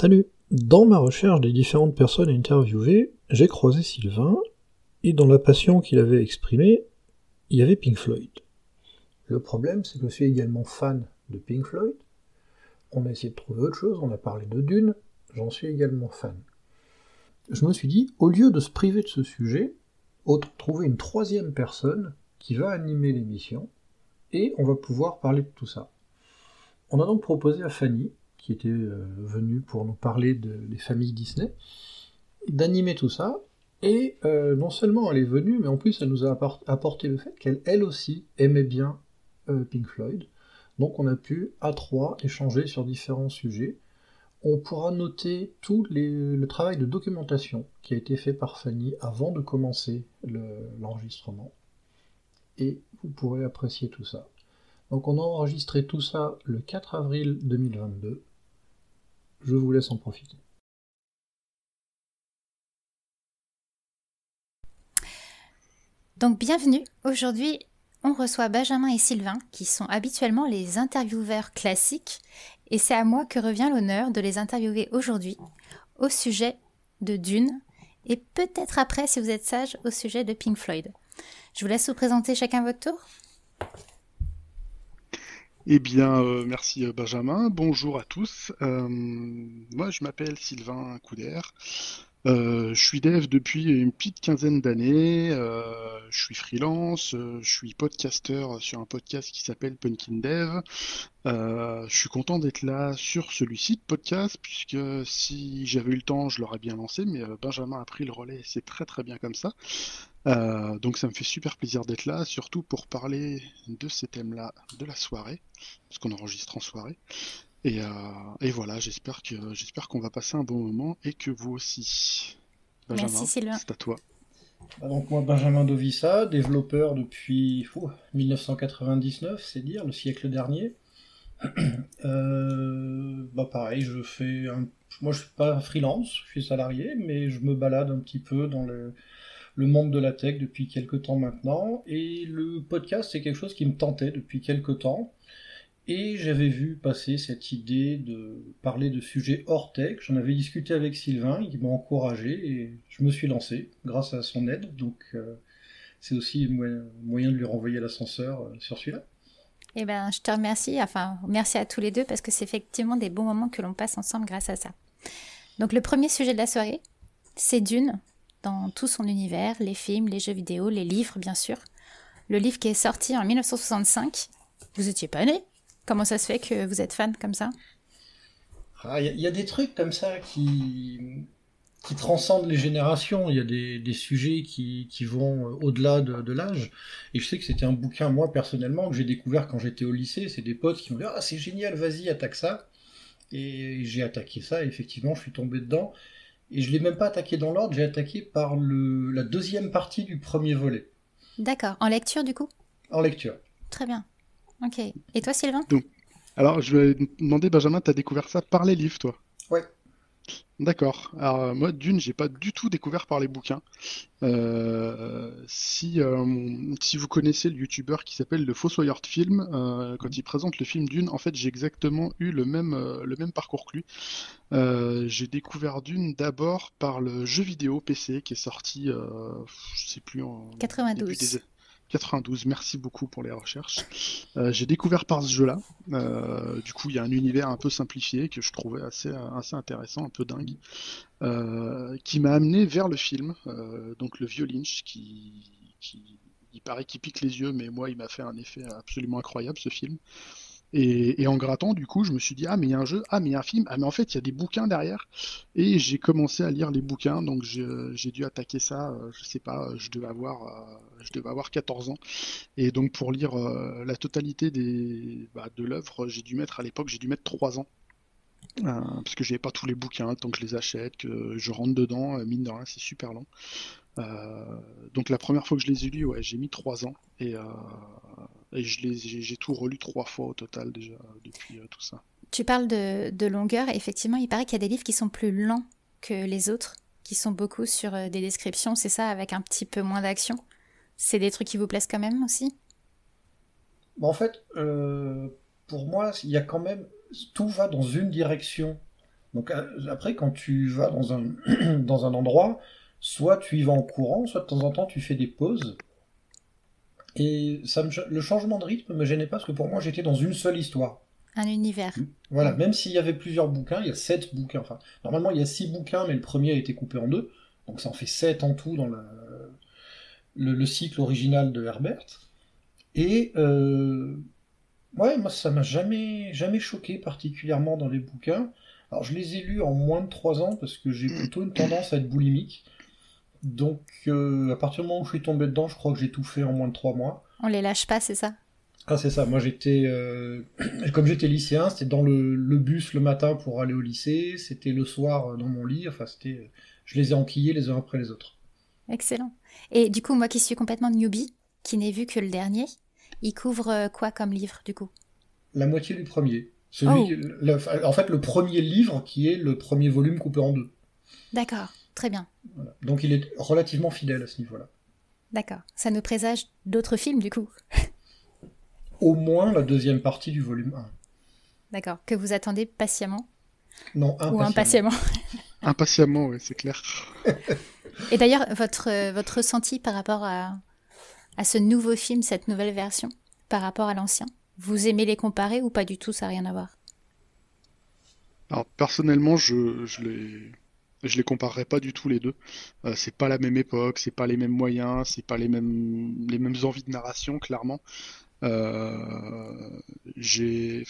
Salut Dans ma recherche des différentes personnes interviewées, j'ai croisé Sylvain, et dans la passion qu'il avait exprimée, il y avait Pink Floyd. Le problème, c'est que je suis également fan de Pink Floyd. On a essayé de trouver autre chose, on a parlé de Dune, j'en suis également fan. Je me suis dit, au lieu de se priver de ce sujet, trouver une troisième personne qui va animer l'émission, et on va pouvoir parler de tout ça. On a donc proposé à Fanny, qui était euh, venue pour nous parler des familles Disney, d'animer tout ça. Et euh, non seulement elle est venue, mais en plus elle nous a apporté le fait qu'elle, elle aussi, aimait bien euh, Pink Floyd. Donc on a pu, à trois, échanger sur différents sujets. On pourra noter tout le travail de documentation qui a été fait par Fanny avant de commencer l'enregistrement. et vous pourrez apprécier tout ça. Donc on a enregistré tout ça le 4 avril 2022. Je vous laisse en profiter. Donc bienvenue. Aujourd'hui, on reçoit Benjamin et Sylvain, qui sont habituellement les intervieweurs classiques, et c'est à moi que revient l'honneur de les interviewer aujourd'hui au sujet de Dune, et peut-être après, si vous êtes sage, au sujet de Pink Floyd. Je vous laisse vous présenter chacun votre tour. Eh bien, euh, merci euh, Benjamin. Bonjour à tous. Euh, moi, je m'appelle Sylvain Couder. Je suis dev depuis une petite quinzaine d'années. je suis freelance. je suis podcaster sur un podcast qui s'appelle Punkin Dev. je suis content d'être là sur celui-ci de podcast puisque si j'avais eu le temps, je l'aurais bien lancé. Mais Benjamin a pris le relais. C'est très très bien comme ça. Euh, donc ça me fait super plaisir d'être là, surtout pour parler de ces thèmes-là de la soirée, parce qu'on enregistre en soirée. Et, euh, voilà, j'espère que j'espère qu'on va passer un bon moment et que vous aussi. Merci Sylvain. C'est à toi. Bah, donc moi Benjamin Dovissa, développeur depuis 1999, c'est dire le siècle dernier. Euh, bah pareil, je fais un... moi je suis pas freelance, je suis salarié, mais je me balade un petit peu dans le le monde de la tech depuis quelques temps maintenant. Et le podcast, c'est quelque chose qui me tentait depuis quelques temps. Et j'avais vu passer cette idée de parler de sujets hors tech. J'en avais discuté avec Sylvain, il m'a encouragé et je me suis lancé grâce à son aide. Donc euh, c'est aussi un moyen de lui renvoyer l'ascenseur euh, sur celui-là. Eh ben, je te remercie. Enfin, merci à tous les deux parce que c'est effectivement des bons moments que l'on passe ensemble grâce à ça. Donc le premier sujet de la soirée, c'est Dune, dans tout son univers, les films, les jeux vidéo, les livres bien sûr. Le livre qui est sorti en 1965, vous étiez pas né Comment ça se fait que vous êtes fan comme ça? Il ah, y, a des trucs comme ça qui, qui transcendent les générations. Il y a des, sujets qui, vont euh, au-delà de, l'âge. Et je sais que c'était un bouquin, moi personnellement, que j'ai découvert quand j'étais au lycée. C'est des potes qui m'ont dit Ah, c'est génial, vas-y, attaque ça. Et j'ai attaqué ça, et effectivement, je suis tombé dedans. Et je l'ai même pas attaqué dans l'ordre, j'ai attaqué par le, la deuxième partie du premier volet. D'accord. En lecture, du coup? En lecture. Très bien. Ok. Et toi, Sylvain? Donc, Alors, je vais demander, Benjamin, tu as découvert ça par les livres, toi? Ouais. D'accord. Alors euh, moi, d'une, j'ai pas du tout découvert par les bouquins. Euh, si euh, si vous connaissez le youtubeur qui s'appelle le Fossoyeur de film, quand il présente le film Dune, en fait, j'ai exactement eu le même le même parcours que lui. j'ai découvert Dune d'abord par le jeu vidéo PC qui est sorti, je sais plus en 92. 92, merci beaucoup pour les recherches. Euh, j'ai découvert par ce jeu-là. Euh, du coup, il y a un univers un peu simplifié que je trouvais assez, intéressant, un peu dingue, euh, qui m'a amené vers le film, donc le vieux Lynch, qui, qui, il paraît qu'il pique les yeux, mais moi, il m'a fait un effet absolument incroyable ce film. Et, en grattant, du coup, je me suis dit, ah, mais il y a un jeu, ah, mais il y a un film, ah, mais en fait, il y a des bouquins derrière. Et j'ai commencé à lire les bouquins, donc j'ai dû attaquer ça, euh, je sais pas, je devais avoir, euh, je devais avoir 14 ans. Et donc, pour lire euh, la totalité des, bah, de l'œuvre, j'ai dû mettre, à l'époque, j'ai dû mettre 3 ans. parce que j'avais pas tous les bouquins, tant que je les achète, que je rentre dedans, mine de rien, c'est super long. donc la première fois que je les ai lus, ouais, j'ai mis 3 ans. Et, et j'ai tout relu trois fois au total déjà depuis euh, tout ça. Tu parles de, longueur. Effectivement, il paraît qu'il y a des livres qui sont plus lents que les autres, qui sont beaucoup sur euh, des descriptions, c'est ça, avec un petit peu moins d'action. C'est des trucs qui vous plaisent quand même aussi? En fait, euh, pour moi, il y a quand même. Tout va dans une direction Donc après, quand tu vas dans un, dans un endroit, soit tu y vas en courant, soit de temps en temps tu fais des pauses. Et ça le changement de rythme me gênait pas parce que pour moi j'étais dans une seule histoire. Un univers. Voilà, même s'il y avait plusieurs bouquins, il y a sept bouquins. Enfin, normalement il y a six bouquins, mais le premier a été coupé en deux. Donc ça en fait sept en tout dans le, le, cycle original de Herbert. Et euh, ouais, moi ça m'a jamais, jamais choqué particulièrement dans les bouquins. Alors je les ai lus en moins de trois ans parce que j'ai plutôt une tendance à être boulimique. Donc, euh, à partir du moment où je suis tombé dedans, je crois que j'ai tout fait en moins de trois mois. On les lâche pas, c'est ça? Ah, c'est ça. Moi, j'étais. Euh, comme j'étais lycéen, c'était dans le, bus le matin pour aller au lycée, c'était le soir dans mon lit. Enfin, c'était. Je les ai enquillés les uns après les autres. Excellent. Et du coup, moi qui suis complètement newbie, qui n'ai vu que le dernier, il couvre euh, quoi comme livre, du coup? La moitié du premier. Celui, oh. en fait, le premier livre qui est le premier volume coupé en deux. D'accord. Très bien. Donc il est relativement fidèle à ce niveau-là. D'accord. Ça nous présage d'autres films du coup Au moins la deuxième partie du volume 1. D'accord. Que vous attendez patiemment Non, impatiemment. Ou impatiemment Impatiemment, oui, c'est clair. Et d'ailleurs, votre, votre ressenti par rapport à, à ce nouveau film, cette nouvelle version, par rapport à l'ancien Vous aimez les comparer ou pas du tout? Ça n'a rien à voir? Alors, personnellement, je, je les je les comparerai pas du tout les deux. Euh, c'est pas la même époque, c'est pas les mêmes moyens, c'est pas les mêmes les mêmes envies de narration clairement. Euh,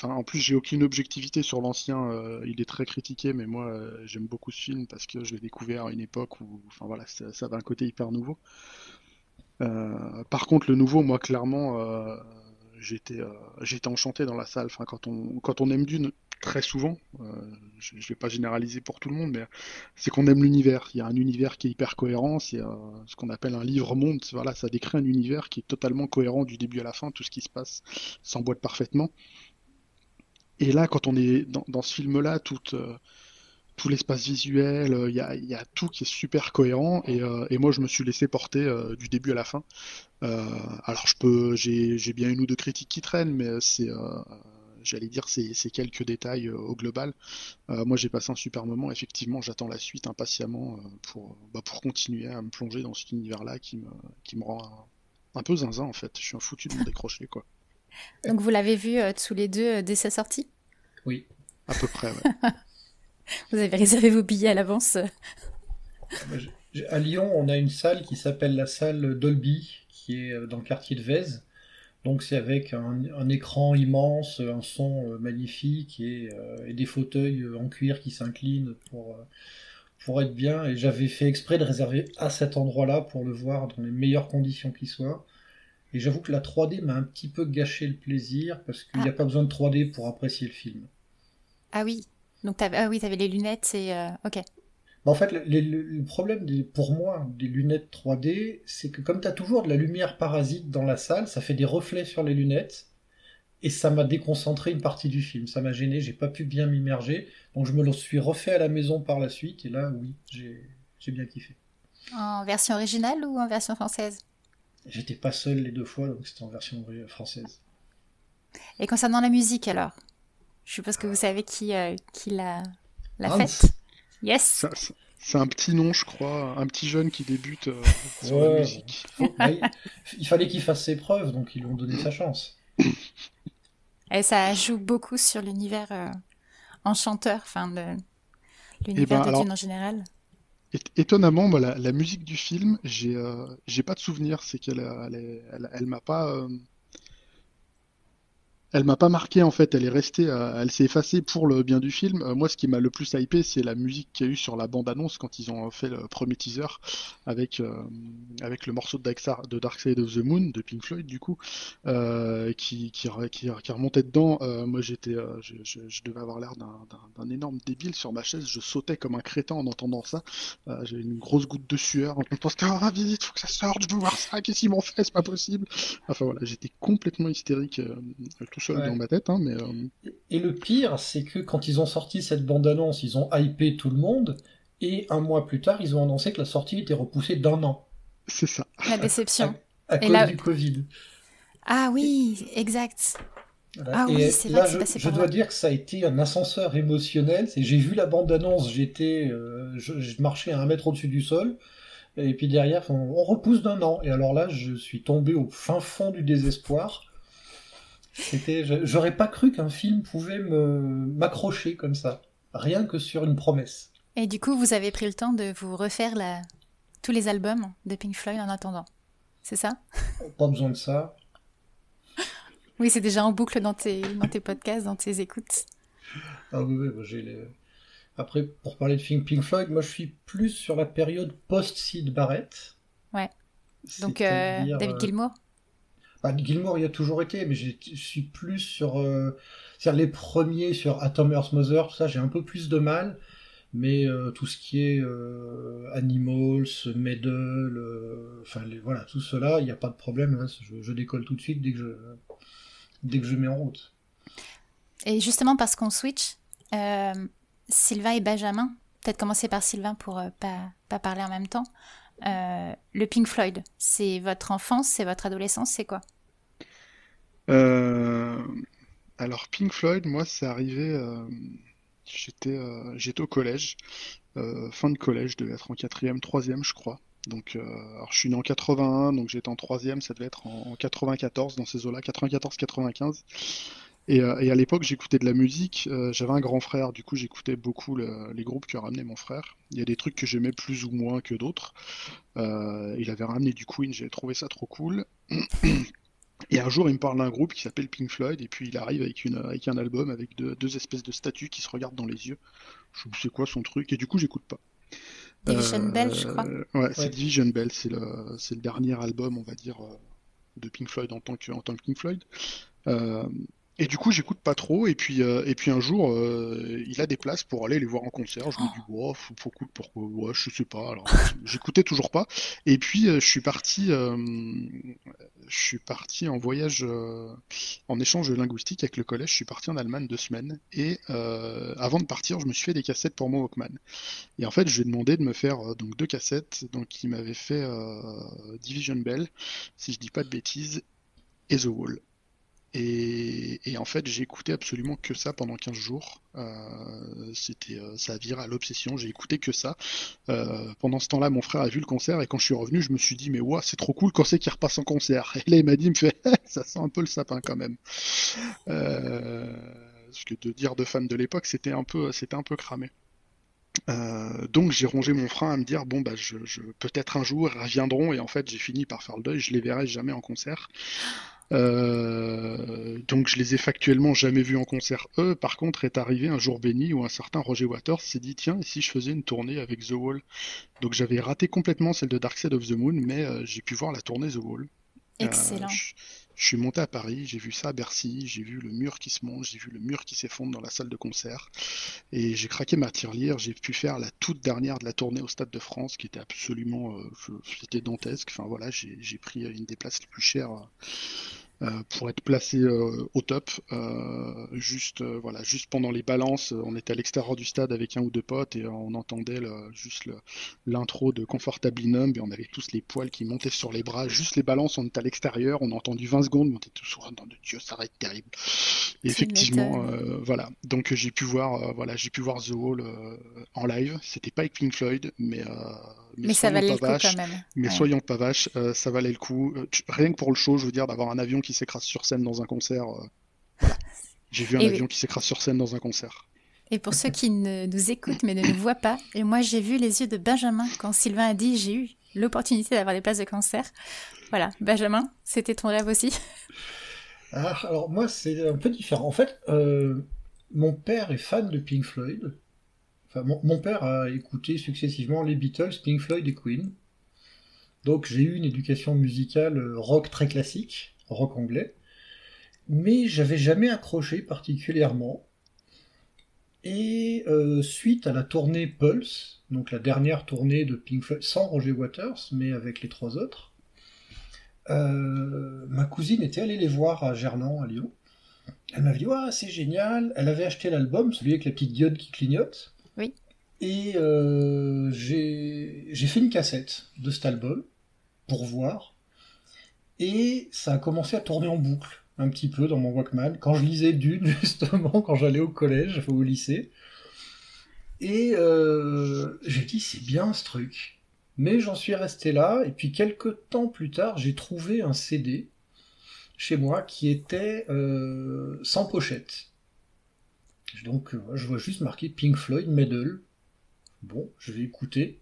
en plus, j'ai aucune objectivité sur l'ancien. Euh, il est très critiqué, mais moi, euh, j'aime beaucoup ce film parce que je l'ai découvert à une époque où, enfin voilà, ça, ça avait un côté hyper nouveau. par contre, le nouveau, moi, clairement, j'étais, j'étais enchanté dans la salle. Quand on, quand on aime Dune, très souvent, euh, je ne vais pas généraliser pour tout le monde, mais c'est qu'on aime l'univers. Il y a un univers qui est hyper cohérent, c'est euh, ce qu'on appelle un livre-monde. Voilà, ça décrit un univers qui est totalement cohérent du début à la fin, tout ce qui se passe s'emboîte parfaitement. Et là, quand on est dans, ce film-là, tout, euh, l'espace visuel, il y, a, tout qui est super cohérent. Et, et moi, je me suis laissé porter du début à la fin. alors, je peux, j'ai bien une ou deux critiques qui traînent, mais c'est j'allais dire ces, quelques détails euh, au global. Euh, moi j'ai passé un super moment, effectivement j'attends la suite impatiemment euh, pour, bah, pour continuer à me plonger dans cet univers-là qui me, qui me rend un, peu zinzin en fait. Je suis un foutu de me décrocher quoi. Donc vous l'avez vu tous les deux dès sa sortie? Oui. À peu près, vous avez réservé vos billets à l'avance À Lyon, on a une salle qui s'appelle la salle Dolby, qui est dans le quartier de Vèze. Donc c'est avec un, écran immense, un son euh, magnifique euh, et, des fauteuils euh, en cuir qui s'inclinent pour, pour être bien. Et j'avais fait exprès de réserver à cet endroit-là pour le voir dans les meilleures conditions qui soient. Et j'avoue que la 3D m'a un petit peu gâché le plaisir parce qu'il n'y a ah. pas besoin de 3D pour apprécier le film. Ah oui, donc avais, ah oui, avais les lunettes et ok. En fait, le, problème pour moi des lunettes 3D, c'est que comme tu as toujours de la lumière parasite dans la salle, ça fait des reflets sur les lunettes, et ça m'a déconcentré une partie du film. Ça m'a gêné, j'ai pas pu bien m'immerger, donc je me le suis refait à la maison par la suite, et là, oui, j'ai bien kiffé. En version originale ou en version française? J'étais pas seul les deux fois, donc c'était en version française. Et concernant la musique alors? Je suppose que vous savez qui, euh, qui l'a faite Yes. C'est un petit nom, je crois, un petit jeune qui débute euh, sur la musique. il fallait qu'il fasse ses preuves, donc ils lui ont donné sa chance. Et ça joue beaucoup sur l'univers euh, enchanteur, enfin l'univers eh ben, de Dune en général. Étonnamment, la, musique du film, j'ai euh, pas de souvenir, c'est qu'elle elle, elle m'a pas elle m'a pas marqué en fait, elle est restée, euh, elle s'est effacée pour le bien du film. Euh, moi, ce qui m'a le plus hypé, c'est la musique qu'il y a eu sur la bande-annonce quand ils ont fait le premier teaser avec euh, avec le morceau de Dark, de Dark Side of the Moon de Pink Floyd du coup, qui, qui, qui, remontait dedans. moi, j'étais, je, je, devais avoir l'air d'un énorme débile sur ma chaise. Je sautais comme un crétin en entendant ça. J'avais une grosse goutte de sueur. On pense ah vite, faut que ça sorte, je veux voir ça. Qu'est-ce qu'ils m'ont fait, c'est pas possible. Enfin voilà, j'étais complètement hystérique dans ma tête. Hein, mais, euh, Et le pire, c'est que quand ils ont sorti cette bande-annonce, ils ont hypé tout le monde, et un mois plus tard, ils ont annoncé que la sortie était repoussée d'un an. C'est ça. La déception. À, cause du Covid. Ah oui, exact. Ah oui, c'est vrai je, je dois dire que ça a été un ascenseur émotionnel. J'ai vu la bande annonce, j'étais, euh, je, marchais à un mètre au-dessus du sol, et puis derrière on, repousse d'un an. Et alors là, je suis tombé au fin fond du désespoir. C'était, j'aurais pas cru qu'un film pouvait me m'accrocher comme ça, rien que sur une promesse. Et du coup, vous avez pris le temps de vous refaire la... tous les albums de Pink Floyd en attendant, c'est ça? Pas besoin de ça. Oui, c'est déjà en boucle dans tes, dans tes podcasts, dans tes écoutes. Ah oui, oui j'ai les... Après, pour parler de Pink Floyd, moi je suis plus sur la période post-Sid Barrett. Ouais. Donc euh, David euh, Gilmour? Bah, Gilmour il a toujours été, mais je suis plus sur. Euh... les premiers sur Atom Earth Mother, tout ça, j'ai un peu plus de mal. Mais euh, tout ce qui est Animals, Medal, enfin voilà, tout cela, il n'y a pas de problème. Hein, je, décolle tout de suite dès que je, dès que je mets en route. Et justement, parce qu'on switch, euh, Sylvain et Benjamin, peut-être commencer par Sylvain pour euh, pas, pas parler en même temps. Euh, le Pink Floyd, c'est votre enfance, c'est votre adolescence, c'est quoi? Alors, Pink Floyd, moi, c'est arrivé. j'étais, j'étais au collège, fin de collège, je devais être en quatrième, troisième, je crois. Donc, euh, alors je suis né en 81, donc j'étais en troisième, ça devait être en, 94 dans ces eaux-là, 94-95. Et, euh, et, à l'époque, j'écoutais de la musique. Euh, j'avais un grand frère, du coup, j'écoutais beaucoup les groupes que ramenait mon frère. Il y a des trucs que j'aimais plus ou moins que d'autres. il avait ramené du Queen, j'ai trouvé ça trop cool. Et un jour, il me parle d'un groupe qui s'appelle Pink Floyd, et puis il arrive avec, une, avec un album avec deux, deux espèces de statues qui se regardent dans les yeux. Je sais quoi son truc, et du coup, j'écoute pas. Division Bell, je crois. Euh, ouais, c'est Division Bell, c'est le, le dernier album, on va dire, euh, de Pink Floyd en tant que, en tant que Pink Floyd. Euh, et du coup, j'écoute pas trop. Et puis, euh, et puis un jour, euh, il a des places pour aller les voir en concert. Je me dis, wow, faut, faut, pourquoi ouais, Je sais pas. Alors, j'écoutais toujours pas. Et puis, euh, je suis parti, je suis parti en voyage, en échange linguistique avec le collège. Je suis parti en Allemagne deux semaines. Et avant de partir, je me suis fait des cassettes pour mon Walkman. Et en fait, je lui ai demandé de me faire donc deux cassettes. Donc, il m'avait fait Division Bell, si je dis pas de bêtises, et The Wall. Et, en fait, j'ai écouté absolument que ça pendant 15 jours. Euh, c'était, euh, ça a viré à l'obsession. J'ai écouté que ça. Euh, pendant ce temps-là, mon frère a vu le concert et quand je suis revenu, je me suis dit mais ouais, c'est trop cool quand c'est qu'il repasse en concert. Et là, il m'a dit, il me fait, ça sent un peu le sapin quand même. parce que de dire de fan de l'époque, c'était un peu, c'était un peu cramé. donc j'ai rongé mon frein à me dire bon bah je, je peut-être un jour ils reviendront et en fait j'ai fini par faire le deuil je les verrai jamais en concert euh, donc je les ai factuellement jamais vus en concert. Eux, par contre, est arrivé un jour béni où un certain Roger Waters s'est dit tiens, et si je faisais une tournée avec The Wall? Donc j'avais raté complètement celle de Dark Side of the Moon, mais euh, j'ai pu voir la tournée The Wall. Excellent. Euh, je suis monté à Paris, j'ai vu ça à Bercy, j'ai vu le mur qui se monte, j'ai vu le mur qui s'effondre dans la salle de concert. Et j'ai craqué ma tirelire, j'ai pu faire la toute dernière de la tournée au Stade de France, qui était absolument. Euh, c'était dantesque. Enfin voilà, j'ai pris une des places les plus chères. Euh, pour être placé euh, au top. Euh, juste, voilà, juste pendant les balances, on était à l'extérieur du stade avec un ou deux potes et on entendait juste l'intro de Comfortably Numb et on avait tous les poils qui montaient sur les bras. Juste les balances, on était à l'extérieur, on a entendu 20 secondes, mais on était tous oh, de Dieu, ça va être terrible. Et effectivement, voilà. Donc j'ai pu voir, voilà, j'ai pu voir The Wall en live. C'était pas avec Pink Floyd, mais mais, ça valait le coup quand même. Mais soyons pas vaches, euh, ça valait le coup. Euh, rien que pour le show, je veux dire, d'avoir un avion qui s'écrase sur scène dans un concert. Euh, J'ai vu un avion qui s'écrase sur scène dans un concert. Et pour ceux qui ne nous écoutent mais ne nous voient pas, et moi j'ai vu les yeux de Benjamin quand Sylvain a dit j'ai eu l'opportunité d'avoir des places de concert. Voilà, Benjamin, c'était ton rêve aussi ah, Alors moi c'est un peu différent. En fait, mon père est fan de Pink Floyd mon, père a écouté successivement les Beatles, Pink Floyd et Queen. Donc j'ai eu une éducation musicale euh, rock très classique, rock anglais, mais j'avais jamais accroché particulièrement. Et euh, suite à la tournée Pulse, donc la dernière tournée de Pink Floyd, sans Roger Waters, mais avec les trois autres, euh, ma cousine était allée les voir à Gerland, à Lyon. Elle m'avait dit, ouais, c'est génial. Elle avait acheté l'album, celui avec la petite diode qui clignote. Et euh, j'ai fait une cassette de cet album pour voir. Et ça a commencé à tourner en boucle. un petit peu dans mon Walkman quand je lisais Dune, justement, quand j'allais au collège ou au lycée. Et euh, j'ai dit, c'est bien ce truc. Mais j'en suis resté là, et puis quelques temps plus tard, j'ai trouvé un CD chez moi qui était euh, sans pochette. Donc je vois juste marqué Pink Floyd Medal. Bon, je vais écouter.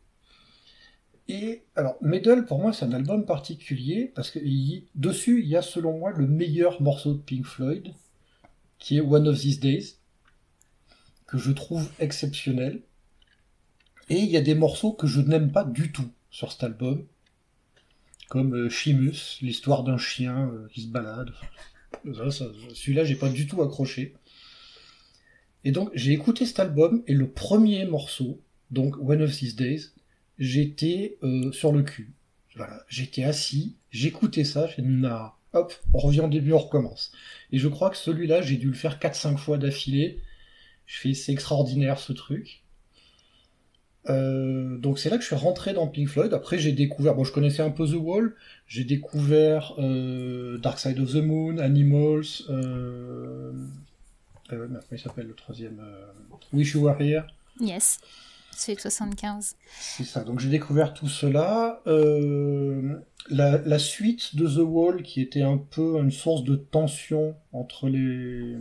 Et alors, Medal, pour moi, c'est un album particulier parce que dessus, il y a selon moi le meilleur morceau de Pink Floyd, qui est One of These Days, que je trouve exceptionnel. Et il y a des morceaux que je n'aime pas du tout sur cet album, comme euh, Chimus, l'histoire d'un chien euh, qui se balade. Celui-là, j'ai pas du tout accroché. Et donc, j'ai écouté cet album, et le premier morceau, donc One of These Days, j'étais euh, sur le cul. Voilà, j'étais assis, j'écoutais ça, j'ai dit, hop, on revient au début, on recommence. Et je crois que celui-là, j'ai dû le faire 4-5 fois d'affilée. Je fais, c'est extraordinaire ce truc. Euh, donc c'est là que je suis rentré dans Pink Floyd. Après j'ai découvert, bon je connaissais un peu The Wall, j'ai découvert euh, Dark Side of the Moon, Animals, euh comment il s'appelle le troisième Wish You Were Here. Yes. C'est 75. C'est ça, donc j'ai découvert tout cela. Euh, la, suite de The Wall, qui était un peu une source de tension entre les,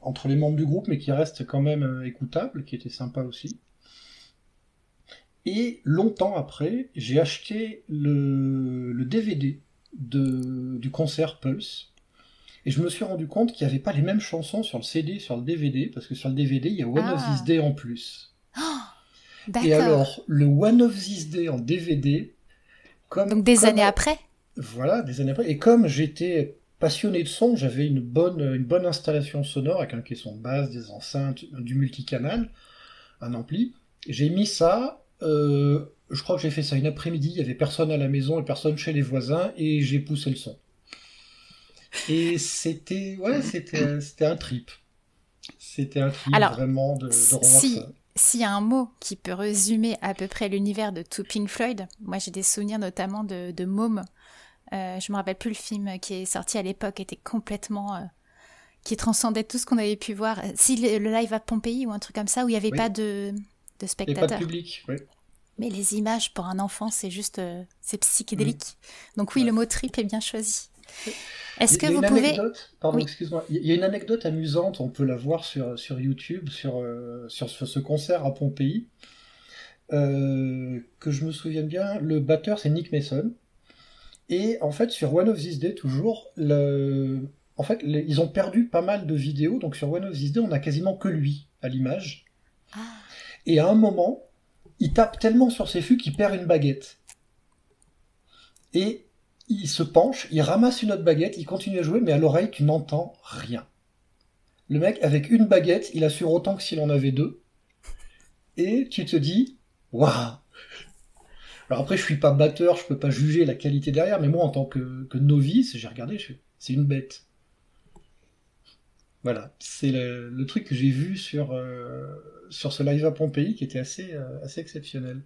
entre les membres du groupe, mais qui reste quand même euh, écoutable, qui était sympa aussi. Et longtemps après, j'ai acheté le, le DVD de, du concert Pulse. Et je me suis rendu compte qu'il n'y avait pas les mêmes chansons sur le CD, sur le DVD, parce que sur le DVD, il y a One of These ah. Days en plus. Oh et alors, le One of This Day en DVD, comme. Donc des années après Voilà, des années après. Et comme j'étais passionné de son, j'avais une bonne, une bonne installation sonore avec un caisson de basse, des enceintes, du multicanal, un ampli. J'ai mis ça. Euh, je crois que j'ai fait ça une après-midi. Il y avait personne à la maison et personne chez les voisins et j'ai poussé le son. Et c'était, ouais, c'était, c'était un trip. C'était un trip vraiment de, de si, s'il y a un mot qui peut résumer à peu près l'univers de tout Pink Floyd, moi j'ai des souvenirs notamment de, de Môme. Euh, je me rappelle plus le film qui est sorti à l'époque, était complètement. Euh, qui transcendait tout ce qu'on avait pu voir. Si le, live à Pompéi ou un truc comme ça, où il n'y avait pas de, de spectateurs. pas de public, oui. Mais les images pour un enfant, c'est juste. Euh, c'est psychédélique. Mm. Donc oui, le mot trip est bien choisi. Est-ce que vous pouvez. Pardon, excuse-moi. Il y a une anecdote amusante, on peut la voir sur, sur YouTube, sur, euh, sur ce concert à Pompéi. Euh, que je me souviens bien, le batteur c'est Nick Mason. Et en fait, sur One of These Days, toujours, le... en fait, ils ont perdu pas mal de vidéos. Donc sur One of These Days, on a quasiment que lui à l'image. Ah. Et à un moment, il tape tellement sur ses fûts qu'il perd une baguette. Et il se penche, il ramasse une autre baguette, il continue à jouer, mais à l'oreille, tu n'entends rien. Le mec, avec une baguette, il assure autant que s'il en avait deux. Et tu te dis, waouh Alors après, je suis pas batteur, je peux pas juger la qualité derrière, mais moi, en tant que, novice, j'ai regardé, c'est une bête. Voilà, c'est le, truc que j'ai vu sur, euh, sur ce live à Pompéi qui était assez, euh, assez exceptionnel.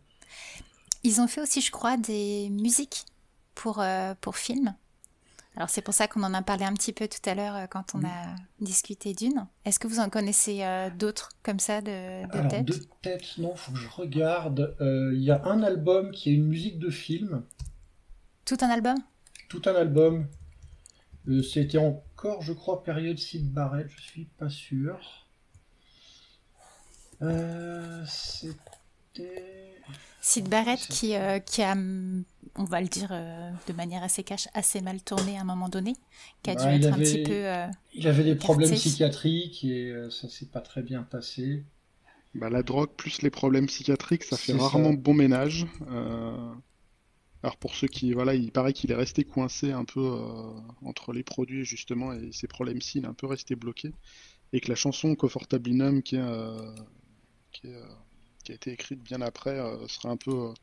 Ils ont fait aussi, je crois, des musiques pour, euh, pour film. Alors c'est pour ça qu'on en a parlé un petit peu tout à l'heure euh, quand on a discuté d'une. Est-ce que vous en connaissez euh, d'autres comme ça de, de tête? De tête, non, faut que je regarde. Il y a un album qui est une musique de film. Tout un album? Tout un album. C'était encore, je crois, période Sid Barrett, je suis pas sûr. C'était. Sid Barrett qui, qui a on va le dire euh, de manière assez cash, assez mal tourné à un moment donné, qui a dû être un petit peu. Euh, il avait des problèmes psychiatriques et euh, ça s'est pas très bien passé. Bah, la drogue plus les problèmes psychiatriques, ça fait rarement bon ménage. Alors pour ceux qui, voilà, il paraît qu'il est resté coincé un peu entre les produits justement et ses problèmes-ci, il est un peu resté bloqué. Et que la chanson Comfortably qui qui est qui a été écrite bien après euh, serait un peu euh,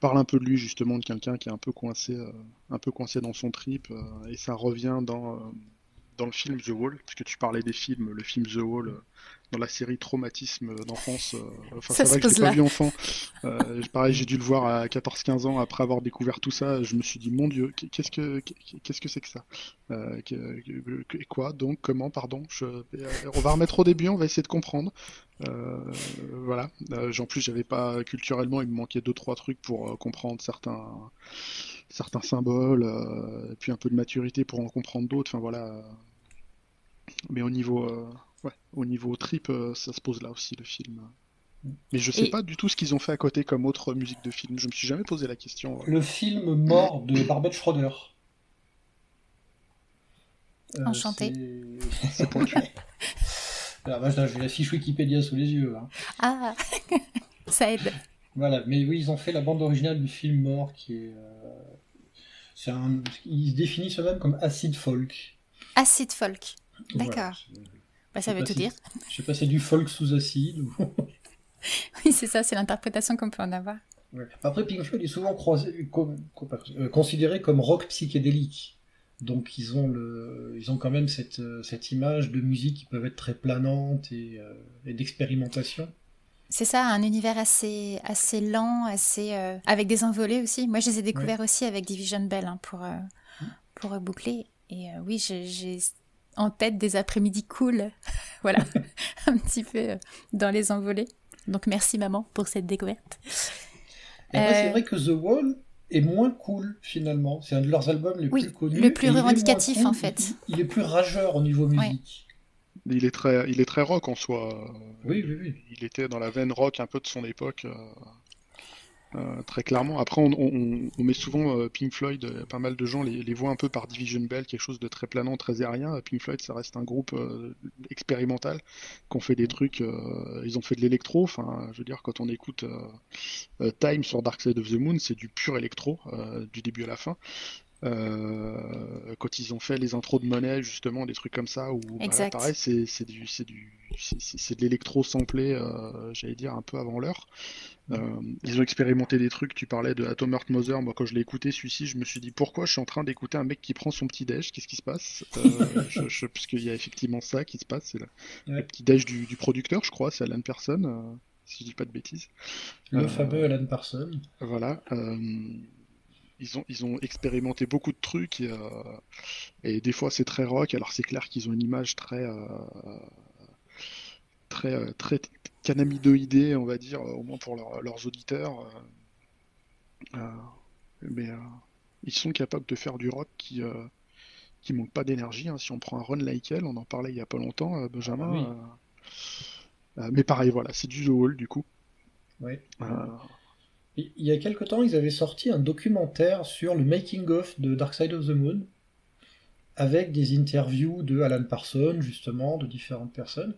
parle un peu de lui justement de quelqu'un qui est un peu coincé euh, un peu coincé dans son trip et ça revient dans dans le film The Wall, puisque tu parlais des films, le film The Wall dans la série Traumatisme d'enfance. Euh, enfin, c'est vrai que je l'ai pas vu enfant. Euh, pareil, j'ai dû le voir à 14-15 ans après avoir découvert tout ça. Je me suis dit, mon Dieu, qu'est-ce que qu'est-ce que c'est que ça? Euh, Quoi? Donc, comment? Pardon je, On va remettre au début, on va essayer de comprendre. voilà. en plus, j'avais pas culturellement, il me manquait deux trois trucs pour comprendre certains certains symboles, et puis un peu de maturité pour en comprendre d'autres. Enfin voilà. Mais au niveau Ouais, au niveau trip, euh, ça se pose là aussi le film. Mais je sais pas du tout ce qu'ils ont fait à côté comme autre musique de film. Je me suis jamais posé la question. Le film mort de Barbet Schroeder. Euh, Enchanté. C'est pointu. Alors, moi, j'ai la fiche Wikipédia sous les yeux. Hein. Ah, ça aide. Voilà, mais oui, ils ont fait la bande originale du film mort qui est. Euh... c'est un... Ils se définissent eux-mêmes comme acid folk. Acid folk. D'accord. Bah, ça veut tout dire. Je sais pas, c'est du folk sous acide ou... oui, c'est ça, c'est l'interprétation qu'on peut en avoir. Après, Pink Floyd est souvent euh, considéré comme rock psychédélique. Donc ils ont, le, ils ont quand même cette, euh, cette image de musique qui peuvent être très planante et, euh, et d'expérimentation. C'est ça, un univers assez, assez lent, assez, avec des envolées aussi. Moi, je les ai découverts aussi avec Division Bell hein, pour, mmh. pour boucler. Et oui, j'ai en tête des après-midi cool. voilà, un petit peu euh, dans les envolées. Donc merci maman pour cette découverte. C'est euh, vrai que The Wall est moins cool finalement. C'est un de leurs albums les plus connus. Le plus revendicatif en fait. Il, est plus rageur au niveau musique. Il est très, il est très rock en soi. Oui, oui, oui. Il était dans la veine rock un peu de son époque. Euh, euh, très clairement. Après, on, met souvent euh, Pink Floyd, euh, pas mal de gens les, les, voient un peu par Division Bell, quelque chose de très planant, très aérien. Pink Floyd, ça reste un groupe expérimental qu'on fait des trucs. ils ont fait de l'électro. Enfin, je veux dire, quand on écoute Time sur Dark Side of the Moon, c'est du pur électro du début à la fin. Euh, quand ils ont fait les intros de monnaie justement des trucs comme ça où bah, pareil c'est du c'est du c'est de l'électro samplé euh, j'allais dire un peu avant l'heure. Euh, ils ont expérimenté des trucs tu parlais de Atom Earth Mother. Moi quand je l'ai écouté celui-ci je me suis dit pourquoi je suis en train d'écouter un mec qui prend son petit déj? Qu'est-ce qui se passe? Je, puisqu'il y a effectivement ça qui se passe c'est le, petit déj du, du, producteur je crois c'est Alan Person si je dis pas de bêtises. Le fameux Alan Person voilà ils ont, ils ont expérimenté beaucoup de trucs et, euh, et des fois c'est très rock. Alors c'est clair qu'ils ont une image très euh, très euh, très canamidoïdée, on va dire, au moins pour leurs auditeurs. mais ils sont capables de faire du rock qui qui manque pas d'énergie. Hein. Si on prend un Run Like on en parlait il y a pas longtemps, Benjamin. mais pareil, voilà, c'est du The Wall du coup. Oui. Il y a quelque temps, ils avaient sorti un documentaire sur le making-of de Dark Side of the Moon, avec des interviews de Alan Parsons, justement, de différentes personnes,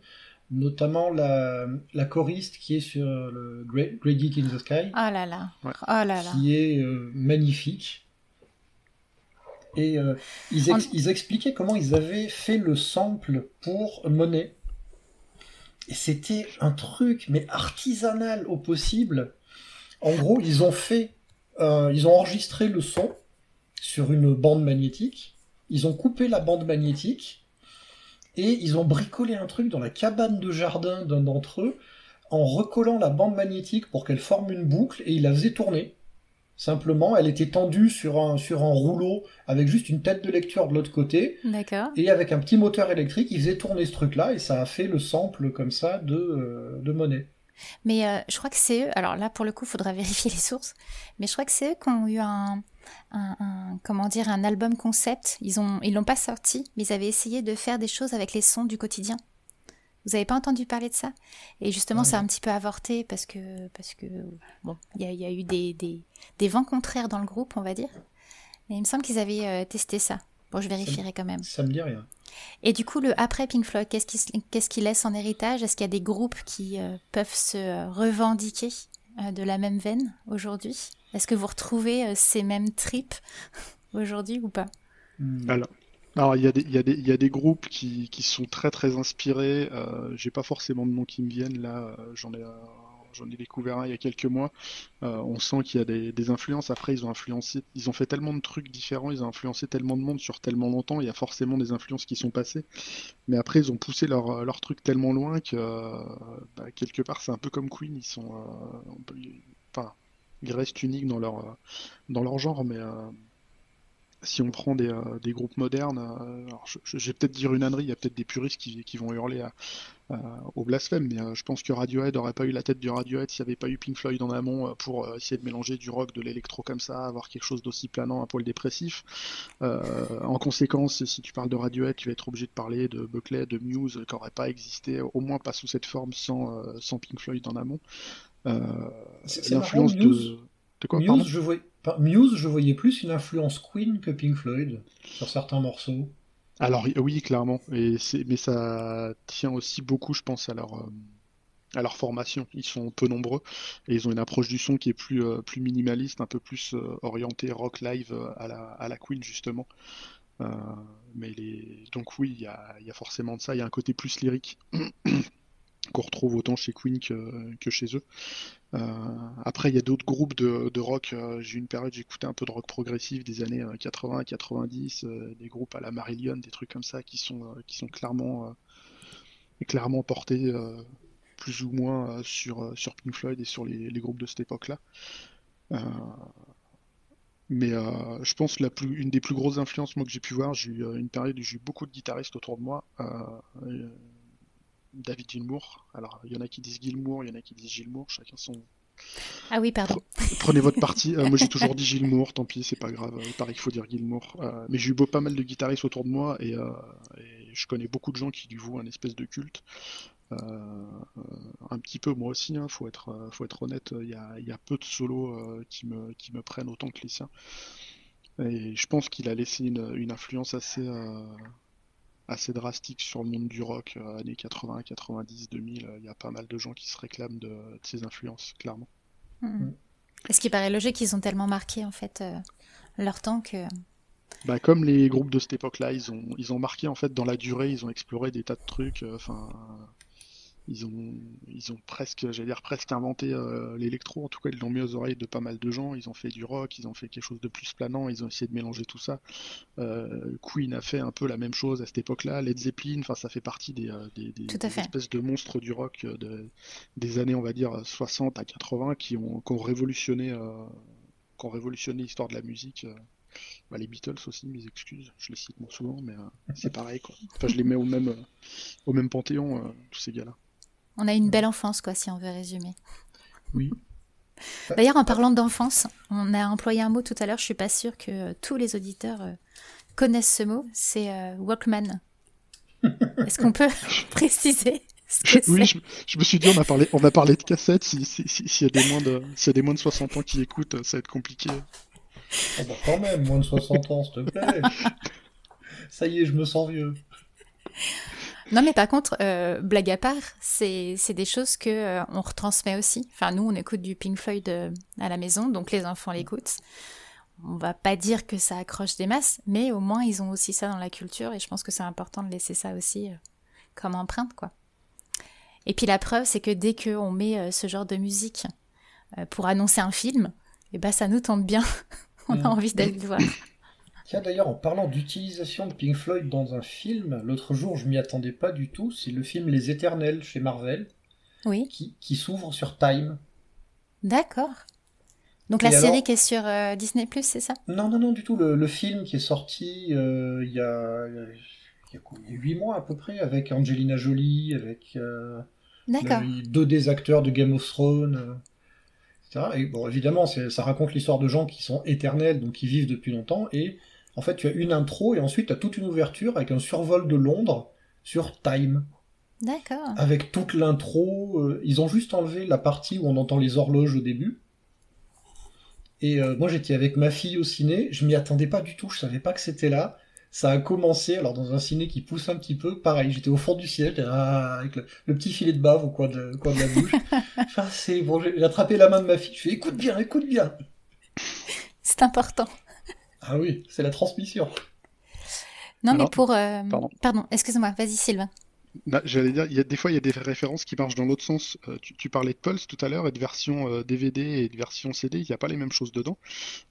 notamment la, la choriste qui est sur le Great, Geek in the Sky. Oh là là, oh là, là. Qui est euh, magnifique. Et euh, ils, ils, expliquaient comment ils avaient fait le sample pour Monet. Et c'était un truc, mais artisanal au possible. En gros, ils ont fait, euh, ils ont enregistré le son sur une bande magnétique. Ils ont coupé la bande magnétique et ils ont bricolé un truc dans la cabane de jardin d'un d'entre eux en recollant la bande magnétique pour qu'elle forme une boucle et ils la faisaient tourner. Simplement, elle était tendue sur un, sur un rouleau avec juste une tête de lecture de l'autre côté. Et avec un petit moteur électrique, ils faisaient tourner ce truc-là et ça a fait le sample comme ça de, euh, de monnaie. Mais euh, je crois que c'est eux, alors là pour le coup, il faudra vérifier les sources, mais je crois que c'est eux qui ont eu un, comment dire, un album concept. Ils ont, ils l'ont pas sorti, mais ils avaient essayé de faire des choses avec les sons du quotidien. Vous n'avez pas entendu parler de ça? Et justement, ça a un petit peu avorté parce que, parce que bon, il y, a eu des, des, vents contraires dans le groupe, on va dire. Mais il me semble qu'ils avaient euh, testé ça. Bon, je vérifierai quand même. Ça me dit rien. Et du coup, le après Pink Floyd, qu'est-ce qu'il qu laisse en héritage? Est-ce qu'il y a des groupes qui euh, peuvent se euh, revendiquer euh, de la même veine aujourd'hui? Est-ce que vous retrouvez ces mêmes tripes aujourd'hui ou pas? Hmm. Alors, alors il y, a des, y, a des, y a des groupes qui, qui sont très très inspirés. J'ai pas forcément de noms qui me viennent là. J'en ai j'en ai découvert un il y a quelques mois. on sent qu'il y a des, influences. Après, ils ont influencé, ils ont fait tellement de trucs différents, ils ont influencé tellement de monde sur tellement longtemps. Il y a forcément des influences qui sont passées. Mais après, ils ont poussé leur, leur truc tellement loin que bah, quelque part, c'est un peu comme Queen. Ils sont, enfin, ils restent uniques dans leur dans leur genre, mais si on prend des, euh, des groupes modernes, euh, alors je, vais peut-être dire une ânerie, il y a peut-être des puristes qui, qui vont hurler au blasphème, mais euh, je pense que Radiohead n'aurait pas eu la tête du Radiohead s'il n'y avait pas eu Pink Floyd en amont pour essayer de mélanger du rock, de l'électro comme ça, avoir quelque chose d'aussi planant, un poil dépressif. en conséquence, si tu parles de Radiohead, tu vas être obligé de parler de Buckley, de Muse, qui n'aurait pas existé, au moins pas sous cette forme sans, sans Pink Floyd en amont. L'influence de... de quoi, Muse, je vois Muse, je voyais plus une influence Queen que Pink Floyd sur certains morceaux. Alors oui, clairement. Et mais ça tient aussi beaucoup, je pense, à leur, euh, à leur formation. Ils sont peu nombreux et ils ont une approche du son qui est plus, euh, plus minimaliste, un peu plus euh, orientée rock live à la, à la Queen, justement. mais les... Donc oui, il y a, y a, forcément de ça. Il y a un côté plus lyrique. qu'on retrouve autant chez Queen que, chez eux. Euh, après, il y a d'autres groupes de, rock. Euh, j'ai une période, j'écoutais un peu de rock progressif des années 80 90, des groupes à la Marillion, des trucs comme ça qui sont, euh, clairement, portés plus ou moins sur, Pink Floyd et sur les, groupes de cette époque-là. mais je pense la plus, une des plus grosses influences moi, que j'ai pu voir, j'ai eu une période où j'ai eu beaucoup de guitaristes autour de moi. David Gilmour. Alors, il y en a qui disent Gilmour, il y en a qui disent Gilmour, chacun son. Ah oui, pardon. Prenez votre parti. Euh, moi, j'ai toujours dit Gilmour, tant pis, c'est pas grave. Il paraît qu'il faut dire Gilmour. Euh, mais j'ai eu pas mal de guitaristes autour de moi et, euh, je connais beaucoup de gens qui lui vouent un espèce de culte. un petit peu moi aussi, il hein, faut, être, faut être honnête, il y a, peu de solos qui, me, qui me prennent autant que les siens. Et je pense qu'il a laissé une, une influence assez, assez drastique sur le monde du rock, euh, années 80, 90, 2000. Il y a pas mal de gens qui se réclament de, ces influences, clairement. Mm. Mm. ce qui paraît logique qu'ils ont tellement marqué en fait euh, leur temps que. Bah, comme les groupes de cette époque-là, ils ont, ils ont marqué en fait dans la durée, ils ont exploré des tas de trucs. Euh, enfin, ils ont, ils ont presque, j'allais dire presque inventé euh, l'électro. En tout cas, ils l'ont mis aux oreilles de pas mal de gens. Ils ont fait du rock, ils ont fait quelque chose de plus planant. Ils ont essayé de mélanger tout ça. Euh, Queen a fait un peu la même chose à cette époque-là. Led Zeppelin, enfin, ça fait partie des, euh, des, espèces de monstres du rock de, des années, on va dire 60 à 80, qui ont, qui ont révolutionné, qui ont révolutionné l'histoire de la musique. Bah, les Beatles aussi, mes excuses, je les cite moins souvent, mais c'est pareil. Quoi. Enfin, je les mets au même, au même panthéon, tous ces gars-là. On a une belle enfance, quoi, si on veut résumer. Oui. D'ailleurs, en parlant d'enfance, on a employé un mot tout à l'heure, je suis pas sûre que tous les auditeurs euh, connaissent ce mot, c'est euh, Walkman. Est-ce qu'on peut préciser ce que Oui, je, me suis dit, on a parlé, on a parlé de cassettes, s'il y, a des moins de, y a des moins de 60 ans qui écoutent, ça va être compliqué. Ah bah quand même, moins de 60 ans, s'il te plaît. ça y est, je me sens vieux. Non, mais par contre, euh, blague à part, c'est des choses que euh, on retransmet aussi. Enfin, nous, on écoute du Pink Floyd euh, à la maison, donc les enfants l'écoutent. On va pas dire que ça accroche des masses, mais au moins ils ont aussi ça dans la culture, et je pense que c'est important de laisser ça aussi comme empreinte, quoi. Et puis la preuve, c'est que dès qu'on met ce genre de musique pour annoncer un film, et eh ben ça nous tente bien. on a mm. envie d'aller le voir. Tiens, d'ailleurs, en parlant d'utilisation de Pink Floyd dans un film, l'autre jour, je m'y attendais pas du tout. C'est le film Les Éternels chez Marvel. Oui. Qui, s'ouvre sur Time. D'accord. Donc la série qui est sur euh, Disney Plus, c'est ça? Non, non, non, du tout. Le, film qui est sorti euh, il y a. Y a 8 mois à peu près, avec Angelina Jolie, avec euh, deux des acteurs de Game of Thrones. etc. Et bon, évidemment, ça raconte l'histoire de gens qui sont éternels, donc qui vivent depuis longtemps, et en fait, tu as une intro et ensuite tu as toute une ouverture avec un survol de Londres sur Time. D'accord. Avec toute l'intro, euh, ils ont juste enlevé la partie où on entend les horloges au début. Et euh, moi j'étais avec ma fille au ciné, je m'y attendais pas du tout, je savais pas que c'était là. Ça a commencé, alors dans un ciné qui pousse un petit peu, pareil, j'étais au fond du ciel, avec le, petit filet de bave au coin de, coin de la bouche. enfin, c'est bon, j'ai attrapé la main de ma fille, je fais écoute bien, écoute bien. C'est important. Ah oui, c'est la transmission. Non, mais pour. Euh, pardon, excuse-moi, vas-y, Sylvain. Bah, j'allais dire, il y a des fois, il y a des références qui marchent dans l'autre sens. Euh, tu, parlais de Pulse tout à l'heure et de version DVD euh, et de version CD, il n'y a pas les mêmes choses dedans.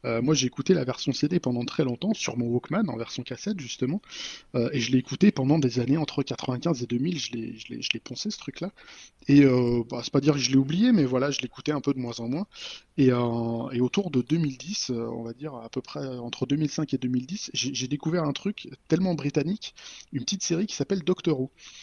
Euh, moi, j'ai écouté la version CD pendant très longtemps sur mon Walkman en version cassette justement, et je l'ai écouté pendant des années entre 95 et 2000. Je l'ai, poncé ce truc-là. Et bah, c'est pas dire que je l'ai oublié, mais voilà, je l'écoutais un peu de moins en moins. Et, et autour de 2010, on va dire à peu près entre 2005 et 2010, j'ai, j'ai découvert un truc tellement britannique, une petite série qui s'appelle Doctor Who.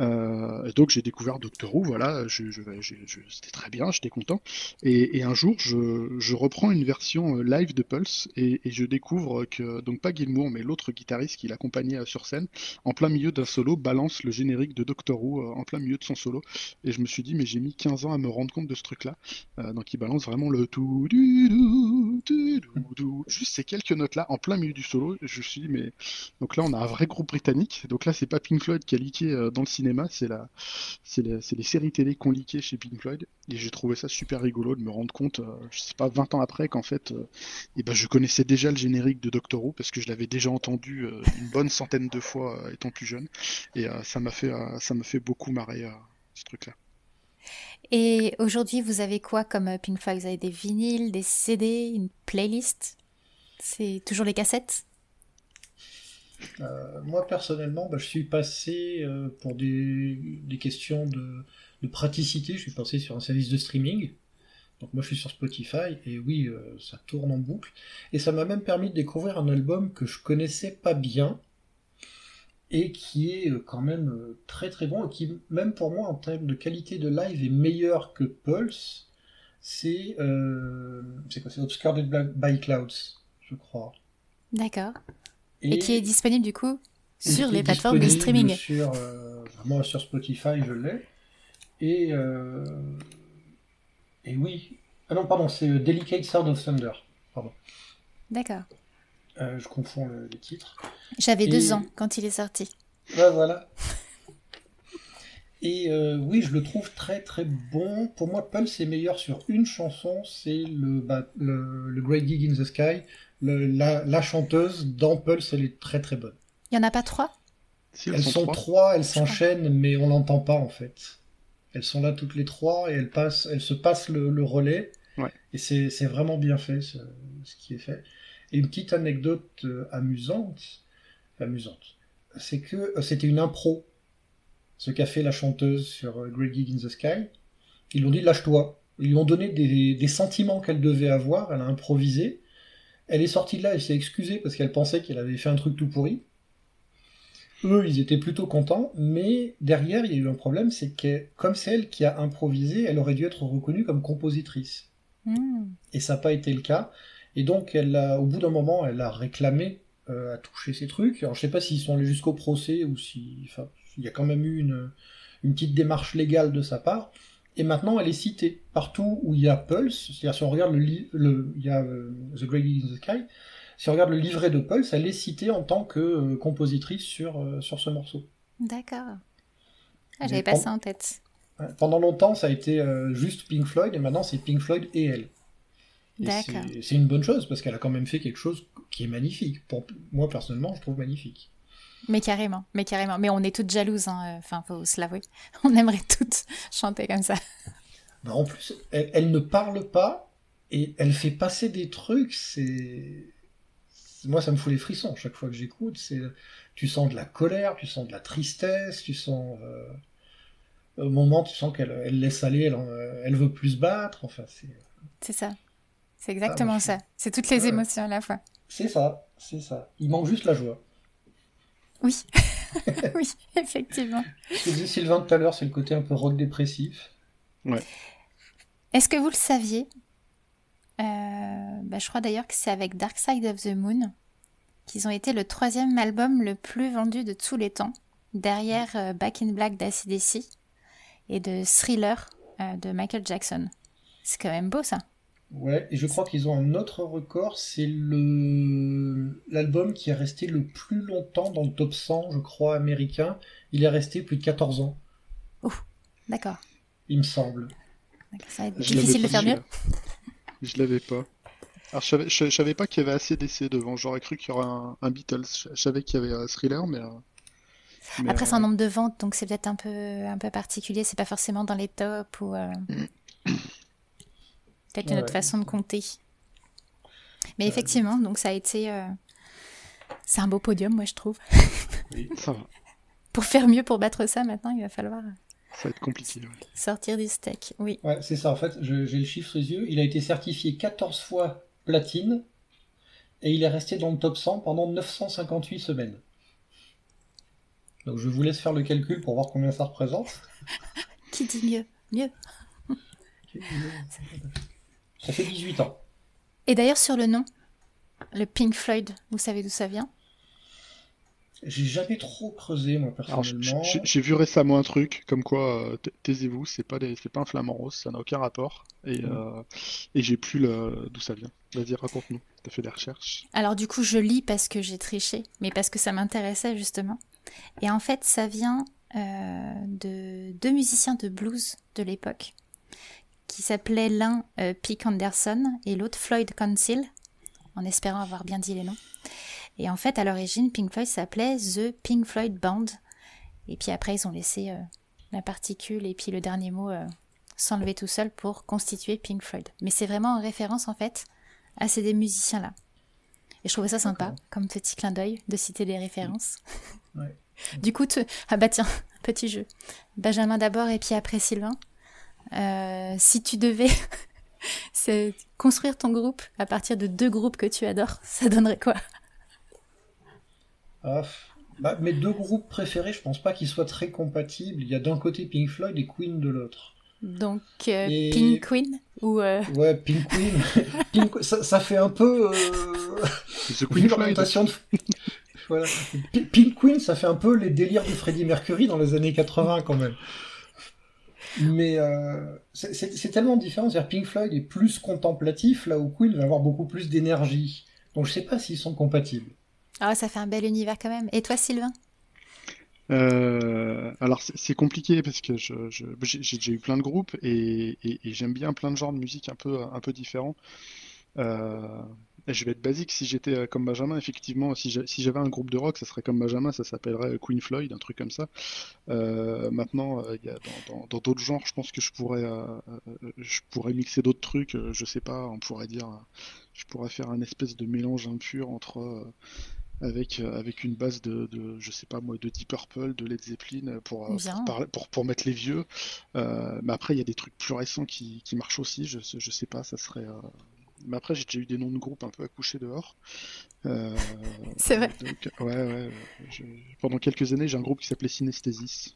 Euh, donc j'ai découvert Doctor Who, voilà, c'était très bien, j'étais content. Et, un jour, je, reprends une version euh, live de Pulse et, je découvre que, donc pas Gilmour, mais l'autre guitariste qui l'accompagnait euh, sur scène, en plein milieu d'un solo, balance le générique de Doctor Who en plein milieu de son solo. Et je me suis dit, mais j'ai mis 15 ans à me rendre compte de ce truc-là. donc il balance vraiment le tout, juste ces quelques notes-là en plein milieu du solo. Je me suis dit, mais donc là on a un vrai groupe britannique. Donc là c'est pas Pink Floyd qui a leaké dans le cinéma c'est la, c'est les, séries télé qu'on liquait chez Pink Floyd, et j'ai trouvé ça super rigolo de me rendre compte, euh, je sais pas, 20 ans après, qu'en fait, euh, eh ben, je connaissais déjà le générique de Doctor Who parce que je l'avais déjà entendu euh, une bonne centaine de fois étant plus jeune, et ça m'a fait, ça m'a fait beaucoup marrer ce truc-là. Et aujourd'hui, vous avez quoi comme Pink Floyd? Vous avez des vinyles, des CD, une playlist? C'est toujours les cassettes? Euh, moi personnellement, bah, je suis passé euh, pour des, questions de, praticité, je suis passé sur un service de streaming. Donc moi je suis sur Spotify et oui, euh, ça tourne en boucle. Et ça m'a même permis de découvrir un album que je connaissais pas bien et qui est quand même très très bon et qui même pour moi en termes de qualité de live est meilleur que Pulse. C'est c'est Obscured by Clouds, je crois. D'accord. Et, qui est disponible du coup sur les plateformes de streaming. Sur, euh, moi sur Spotify je l'ai. Et, euh, et oui. Ah non, pardon, c'est euh, Delicate Sound of Thunder. Pardon. D'accord. je confonds les titres. J'avais deux ans quand il est sorti. Ouais, voilà. Et oui, je le trouve très très bon. Pour moi, Pulse est meilleur sur une chanson, c'est le, bah, le, le, Great Gig in the Sky, la, chanteuse dans elle est très très bonne. Il y en a pas trois? Elles, sont, trois, elles s'enchaînent, mais on l'entend pas en fait. Elles sont là toutes les trois et elles, passent, elles se passent le, relais. Et c'est vraiment bien fait ce, qui est fait. Et une petite anecdote euh, amusante, amusante, c'est que euh, c'était une impro, ce qu'a fait la chanteuse sur euh, Great Gig in the Sky. Ils lui ont dit lâche-toi. Ils lui ont donné des, des sentiments qu'elle devait avoir, elle a improvisé, elle est sortie de là, elle s'est excusée parce qu'elle pensait qu'elle avait fait un truc tout pourri. Eux, ils étaient plutôt contents, mais derrière, il y a eu un problème, c'est que comme c'est elle qui a improvisé, elle aurait dû être reconnue comme compositrice. Hmm. Et ça n'a pas été le cas. Et donc, elle a, au bout d'un moment, elle a réclamé euh, à toucher ces trucs. Alors, je sais pas s'ils sont allés jusqu'au procès ou si, enfin, il y a quand même eu une, une petite démarche légale de sa part et maintenant elle est citée partout où il y a Pulse, c'est-à-dire si on regarde le, le il y a euh, The Great in the Sky, si on regarde le livret de Pulse, elle est citée en tant que euh, compositrice sur, euh, sur ce morceau. D'accord. Ah, J'avais pas ça en tête. Pendant longtemps, ça a été juste Pink Floyd, et maintenant c'est Pink Floyd et elle. D'accord. C'est une bonne chose, parce qu'elle a quand même fait quelque chose qui est magnifique. Pour moi, personnellement, je trouve magnifique. Mais carrément, mais carrément. Mais on est toutes jalouses, hein. enfin, faut se l'avouer. On aimerait toutes chanter comme ça. Bah, en plus, elle, ne parle pas et elle fait passer des trucs, c'est. Moi, ça me fout les frissons chaque fois que j'écoute. C'est, tu sens de la colère, tu sens de la tristesse, tu sens. Euh, au moment, tu sens qu'elle elle laisse aller, elle, elle, veut plus se battre. Enfin, c'est. C'est ça. C'est exactement ah, ça. C'est toutes les émotions à la fois. C'est ça, c'est ça. Il manque juste la joie. Oui, oui, effectivement. Ce que disait Sylvain tout à l'heure, c'est le côté un peu rock dépressif. Ouais. Est-ce que vous le saviez? Euh, bah, Je crois d'ailleurs que c'est avec Dark Side of the Moon qu'ils ont été le troisième album le plus vendu de tous les temps, derrière euh, Back in Black d'ACDC et de Thriller euh, de Michael Jackson. C'est quand même beau ça. Ouais, et je crois qu'ils ont un autre record, c'est le l'album qui est resté le plus longtemps dans le top 100, je crois, américain. Il est resté plus de 14 ans. Oh, d'accord. Il me semble. Ça va être difficile de faire mieux. Je l'avais pas. Alors, je savais, pas qu'il y avait assez d'essais devant. J'aurais cru qu'il y aurait un, Beatles. Je savais qu'il y avait un Thriller, mais. Euh, Après, c'est un nombre de ventes, donc c'est peut-être un peu, un peu particulier. C'est pas forcément dans les tops ou. peut-être une autre façon de compter. Mais effectivement, donc ça a été. C'est un beau podium, moi, je trouve. Oui, ça va. pour faire mieux pour battre ça, maintenant, il va falloir. Ça va être compliqué. Sortir du steak, oui. Ouais, c'est ça, en fait, j'ai le chiffre aux yeux. Il a été certifié 14 fois platine et il est resté dans le top 100 pendant 958 semaines. Donc je vous laisse faire le calcul pour voir combien ça représente. Qui dit mieux? Mieux. Ça fait 18 ans. Et d'ailleurs sur le nom, le Pink Floyd, vous savez d'où ça vient? J'ai jamais trop creusé, moi, personnellement. J'ai vu récemment un truc, comme quoi, euh, taisez-vous, c'est pas, des, pas un flamant rose, ça n'a aucun rapport. Et, mm. euh, et j'ai plus d'où ça vient. Vas-y, raconte-nous, t'as fait des recherches. Alors, du coup, je lis parce que j'ai triché, mais parce que ça m'intéressait, justement. Et en fait, ça vient euh, de deux musiciens de blues de l'époque, qui s'appelaient l'un Pete Anderson et l'autre Floyd Council, en espérant avoir bien dit les noms. Et en fait, à l'origine, Pink Floyd s'appelait The Pink Floyd Band. Et puis après, ils ont laissé euh, la particule et puis le dernier mot euh, s'enlever tout seul pour constituer Pink Floyd. Mais c'est vraiment en référence, en fait, à ces des musiciens-là. Et je trouvais ça sympa, comme petit clin d'œil, de citer des références. du coup, ah bah tiens, petit jeu. Benjamin d'abord et puis après Sylvain. Euh, si tu devais construire ton groupe à partir de deux groupes que tu adores, ça donnerait quoi? Ah, bah, mes deux groupes préférés, je pense pas qu'ils soient très compatibles. Il y a d'un côté Pink Floyd et Queen de l'autre. Donc euh, Pink Queen ou euh, Ouais, Pink Queen. ça, fait un peu. Euh... The Queen Floyd. De... voilà. Pink Queen, ça fait un peu les délires de Freddie Mercury dans les années 80 quand même. Mais euh, c'est tellement différent. cest Pink Floyd est plus contemplatif, là où Queen va avoir beaucoup plus d'énergie. Donc je sais pas s'ils sont compatibles. Ah, ça fait un bel univers quand même. Et toi, Sylvain? Euh, alors c'est compliqué parce que j'ai déjà eu plein de groupes et, j'aime bien plein de genres de musique un peu, un peu différents. Euh, je vais être basique, si j'étais euh, comme Benjamin, effectivement, si j'avais un groupe de rock, ça serait comme Benjamin, ça s'appellerait Queen Floyd, un truc comme ça. maintenant, il y a dans d'autres genres, je pense que je pourrais, je pourrais mixer d'autres trucs, je sais pas, on pourrait dire, je pourrais faire un espèce de mélange impur entre avec, euh, avec une base de, de, je sais pas moi, de Deep Purple, de Led Zeppelin euh, pour, pour, pour, pour, mettre les vieux. Euh, mais après, il y a des trucs plus récents qui, qui marchent aussi, je, je sais pas, ça serait. Euh... Mais après, j'ai déjà eu des noms de groupes un peu accouchés dehors. Euh... C'est vrai. Donc, ouais, ouais. Je... Pendant quelques années, j'ai un groupe qui s'appelait Synesthesis.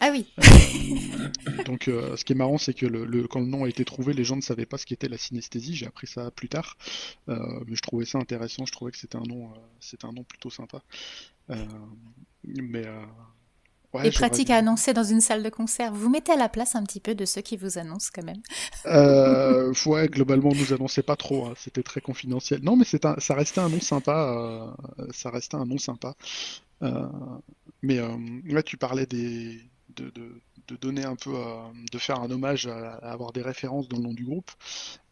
Ah oui. Euh, donc, euh, ce qui est marrant, c'est que le, quand le nom a été trouvé, les gens ne savaient pas ce qu'était la synesthésie. J'ai appris ça plus tard, mais je trouvais ça intéressant. Je trouvais que c'était un nom, c'était un nom plutôt sympa. mais Ouais, et pratique à annoncer dans une salle de concert. Vous mettez à la place un petit peu de ceux qui vous annoncent quand même. Euh, ouais, globalement, nous annonçait pas trop. Hein. C'était très confidentiel. Non, mais un, ça restait un nom sympa. ça restait un nom sympa. mais là, tu parlais des, de, de, donner un peu, euh, de faire un hommage à, avoir des références dans le nom du groupe.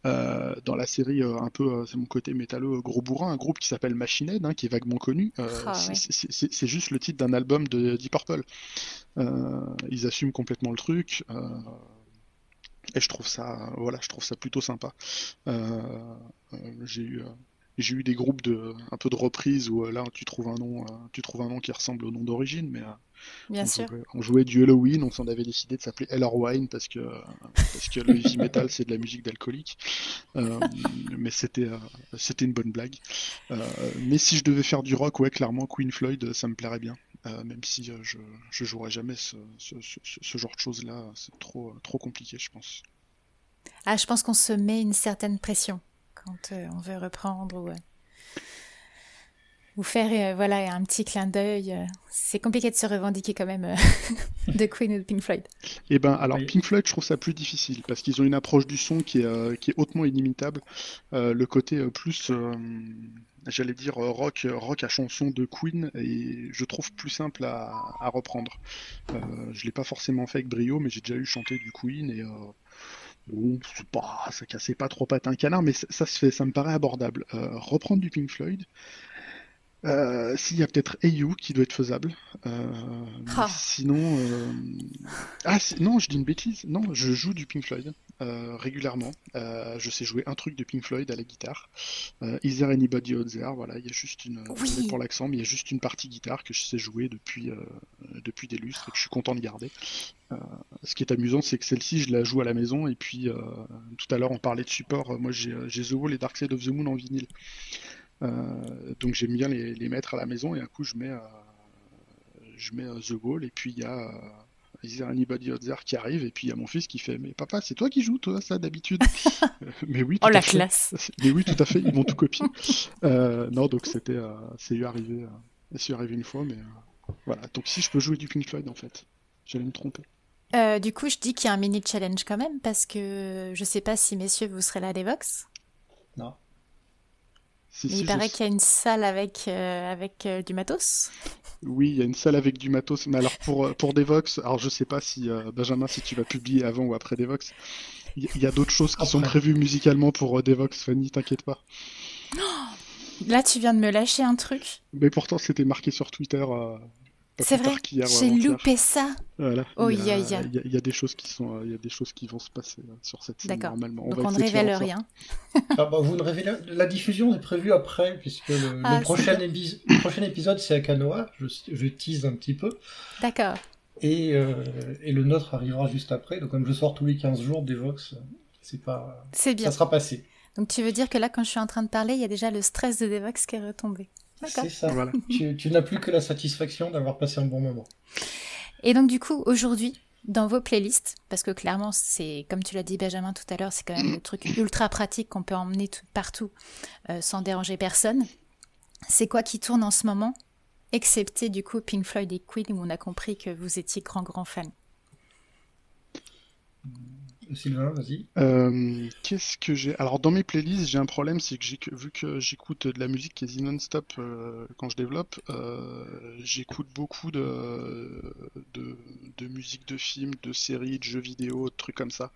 Euh, dans la série, euh, un peu, c'est mon côté métalleux gros bourrin, un groupe qui s'appelle Machine Head, hein, qui est vaguement connu. Ah, c'est juste le titre d'un album de Deep Purple. ils assument complètement le truc. et je trouve ça, voilà, je trouve ça plutôt sympa. J'ai eu j'ai eu des groupes de un peu de reprises où là tu trouves un nom tu trouves un nom qui ressemble au nom d'origine mais Bien on sûr. Jouait, on jouait du Halloween, on s'en avait décidé de s'appeler Eller Wine parce que, parce que le heavy metal c'est de la musique d'alcoolique. Euh, mais c'était euh, c'était une bonne blague. Euh, mais si je devais faire du rock, ouais, clairement Queen Floyd, ça me plairait bien. même si je, je jouerais jamais ce, ce, ce, genre de choses là, c'est trop, trop compliqué, je pense. Ah, je pense qu'on se met une certaine pression quand on veut reprendre ou vous faire euh, voilà un petit clin d'œil. Euh, c'est compliqué de se revendiquer quand même euh, de Queen ou de Pink Floyd. Eh ben alors Pink Floyd, je trouve ça plus difficile parce qu'ils ont une approche du son qui est, qui est hautement inimitable. le côté plus j'allais dire rock rock à chanson de Queen et je trouve plus simple à, à reprendre. je l'ai pas forcément fait avec brio, mais j'ai déjà eu chanter du Queen et Bon, pas, ça cassait pas trop patin canard, mais ça, ça, se fait, ça me paraît abordable. reprendre du Pink Floyd, Euh, S'il y a peut-être EU qui doit être faisable. Euh, Ah. Sinon. euh, Ah, non, je dis une bêtise. Non, je joue du Pink Floyd euh, régulièrement. Euh, je sais jouer un truc de Pink Floyd à la guitare. Euh, Is there anybody out there? Voilà, il y a juste une. Oui. pour l'accent, mais il y a juste une partie guitare que je sais jouer depuis, euh, depuis des lustres et que je suis content de garder. Euh, ce qui est amusant, c'est que celle-ci, je la joue à la maison. Et puis, euh, tout à l'heure, on parlait de support. Moi, j'ai j'ai The Wall et Dark Side of the Moon en vinyle. Euh, donc j'aime bien les, les mettre à la maison et un coup je mets, euh, je mets euh, The Wall. Et puis il y a Is there anybody out there qui arrive. Et puis il y a mon fils qui fait mais papa c'est toi qui joues toi ça d'habitude? Mais oui tout Oh la fait. classe. Mais oui tout à fait ils m'ont tout copié. Euh, non donc c'était euh, c'est lui arrivé euh, c'est arrivé une fois mais voilà. Donc si je peux jouer du Pink Floyd en fait. J'allais me tromper. Euh, Du coup, je dis qu'il y a un mini challenge quand même, parce que je sais pas si messieurs vous serez là des Vox, Non. Si, il je paraît sais. qu'il y a une salle avec, euh, avec euh, du matos. Oui, il y a une salle avec du matos. Mais alors pour, euh, pour Devox, alors je sais pas si euh, Benjamin, si tu vas publier avant ou après Devox. Il y, a d'autres choses qui sont prévues musicalement pour euh, Devox, Fanny, t'inquiète pas. Là, tu viens de me lâcher un truc. Mais pourtant, c'était marqué sur Twitter. C'est vrai, j'ai loupé ça. Voilà. Oh, il, y a, il y a- il y a des choses qui sont, euh, il y a des choses qui vont se passer euh, sur cette scène D'accord. normalement. Donc va on ne révèle rien. Ah bah, vous ne révélez... La diffusion est prévue après, puisque le, Ah, prochain, épi- le prochain épisode c'est à Kanoa, je, je tease un petit peu, D'accord. et, euh, et le nôtre arrivera juste après, donc comme je sors tous les 15 jours des Vox, c'est pas... C'est bien. ça sera passé. Donc tu veux dire que là, quand je suis en train de parler, il y a déjà le stress de Devox qui est retombé. C'est ça. Voilà. tu tu n'as plus que la satisfaction d'avoir passé un bon moment. Et donc du coup, aujourd'hui, dans vos playlists, parce que clairement, c'est comme tu l'as dit Benjamin tout à l'heure, c'est quand même le truc ultra pratique qu'on peut emmener tout, partout euh, sans déranger personne. C'est quoi qui tourne en ce moment, excepté du coup Pink Floyd et Queen où on a compris que vous étiez grand grand fan? Sylvain, vas-y. Euh, Qu'est-ce que j'ai? Alors dans mes playlists, j'ai un problème, c'est que vu que j'écoute de la musique quasi non-stop euh, quand je développe, euh, j'écoute beaucoup de, de de musique de films, de séries, de jeux vidéo, de trucs comme ça.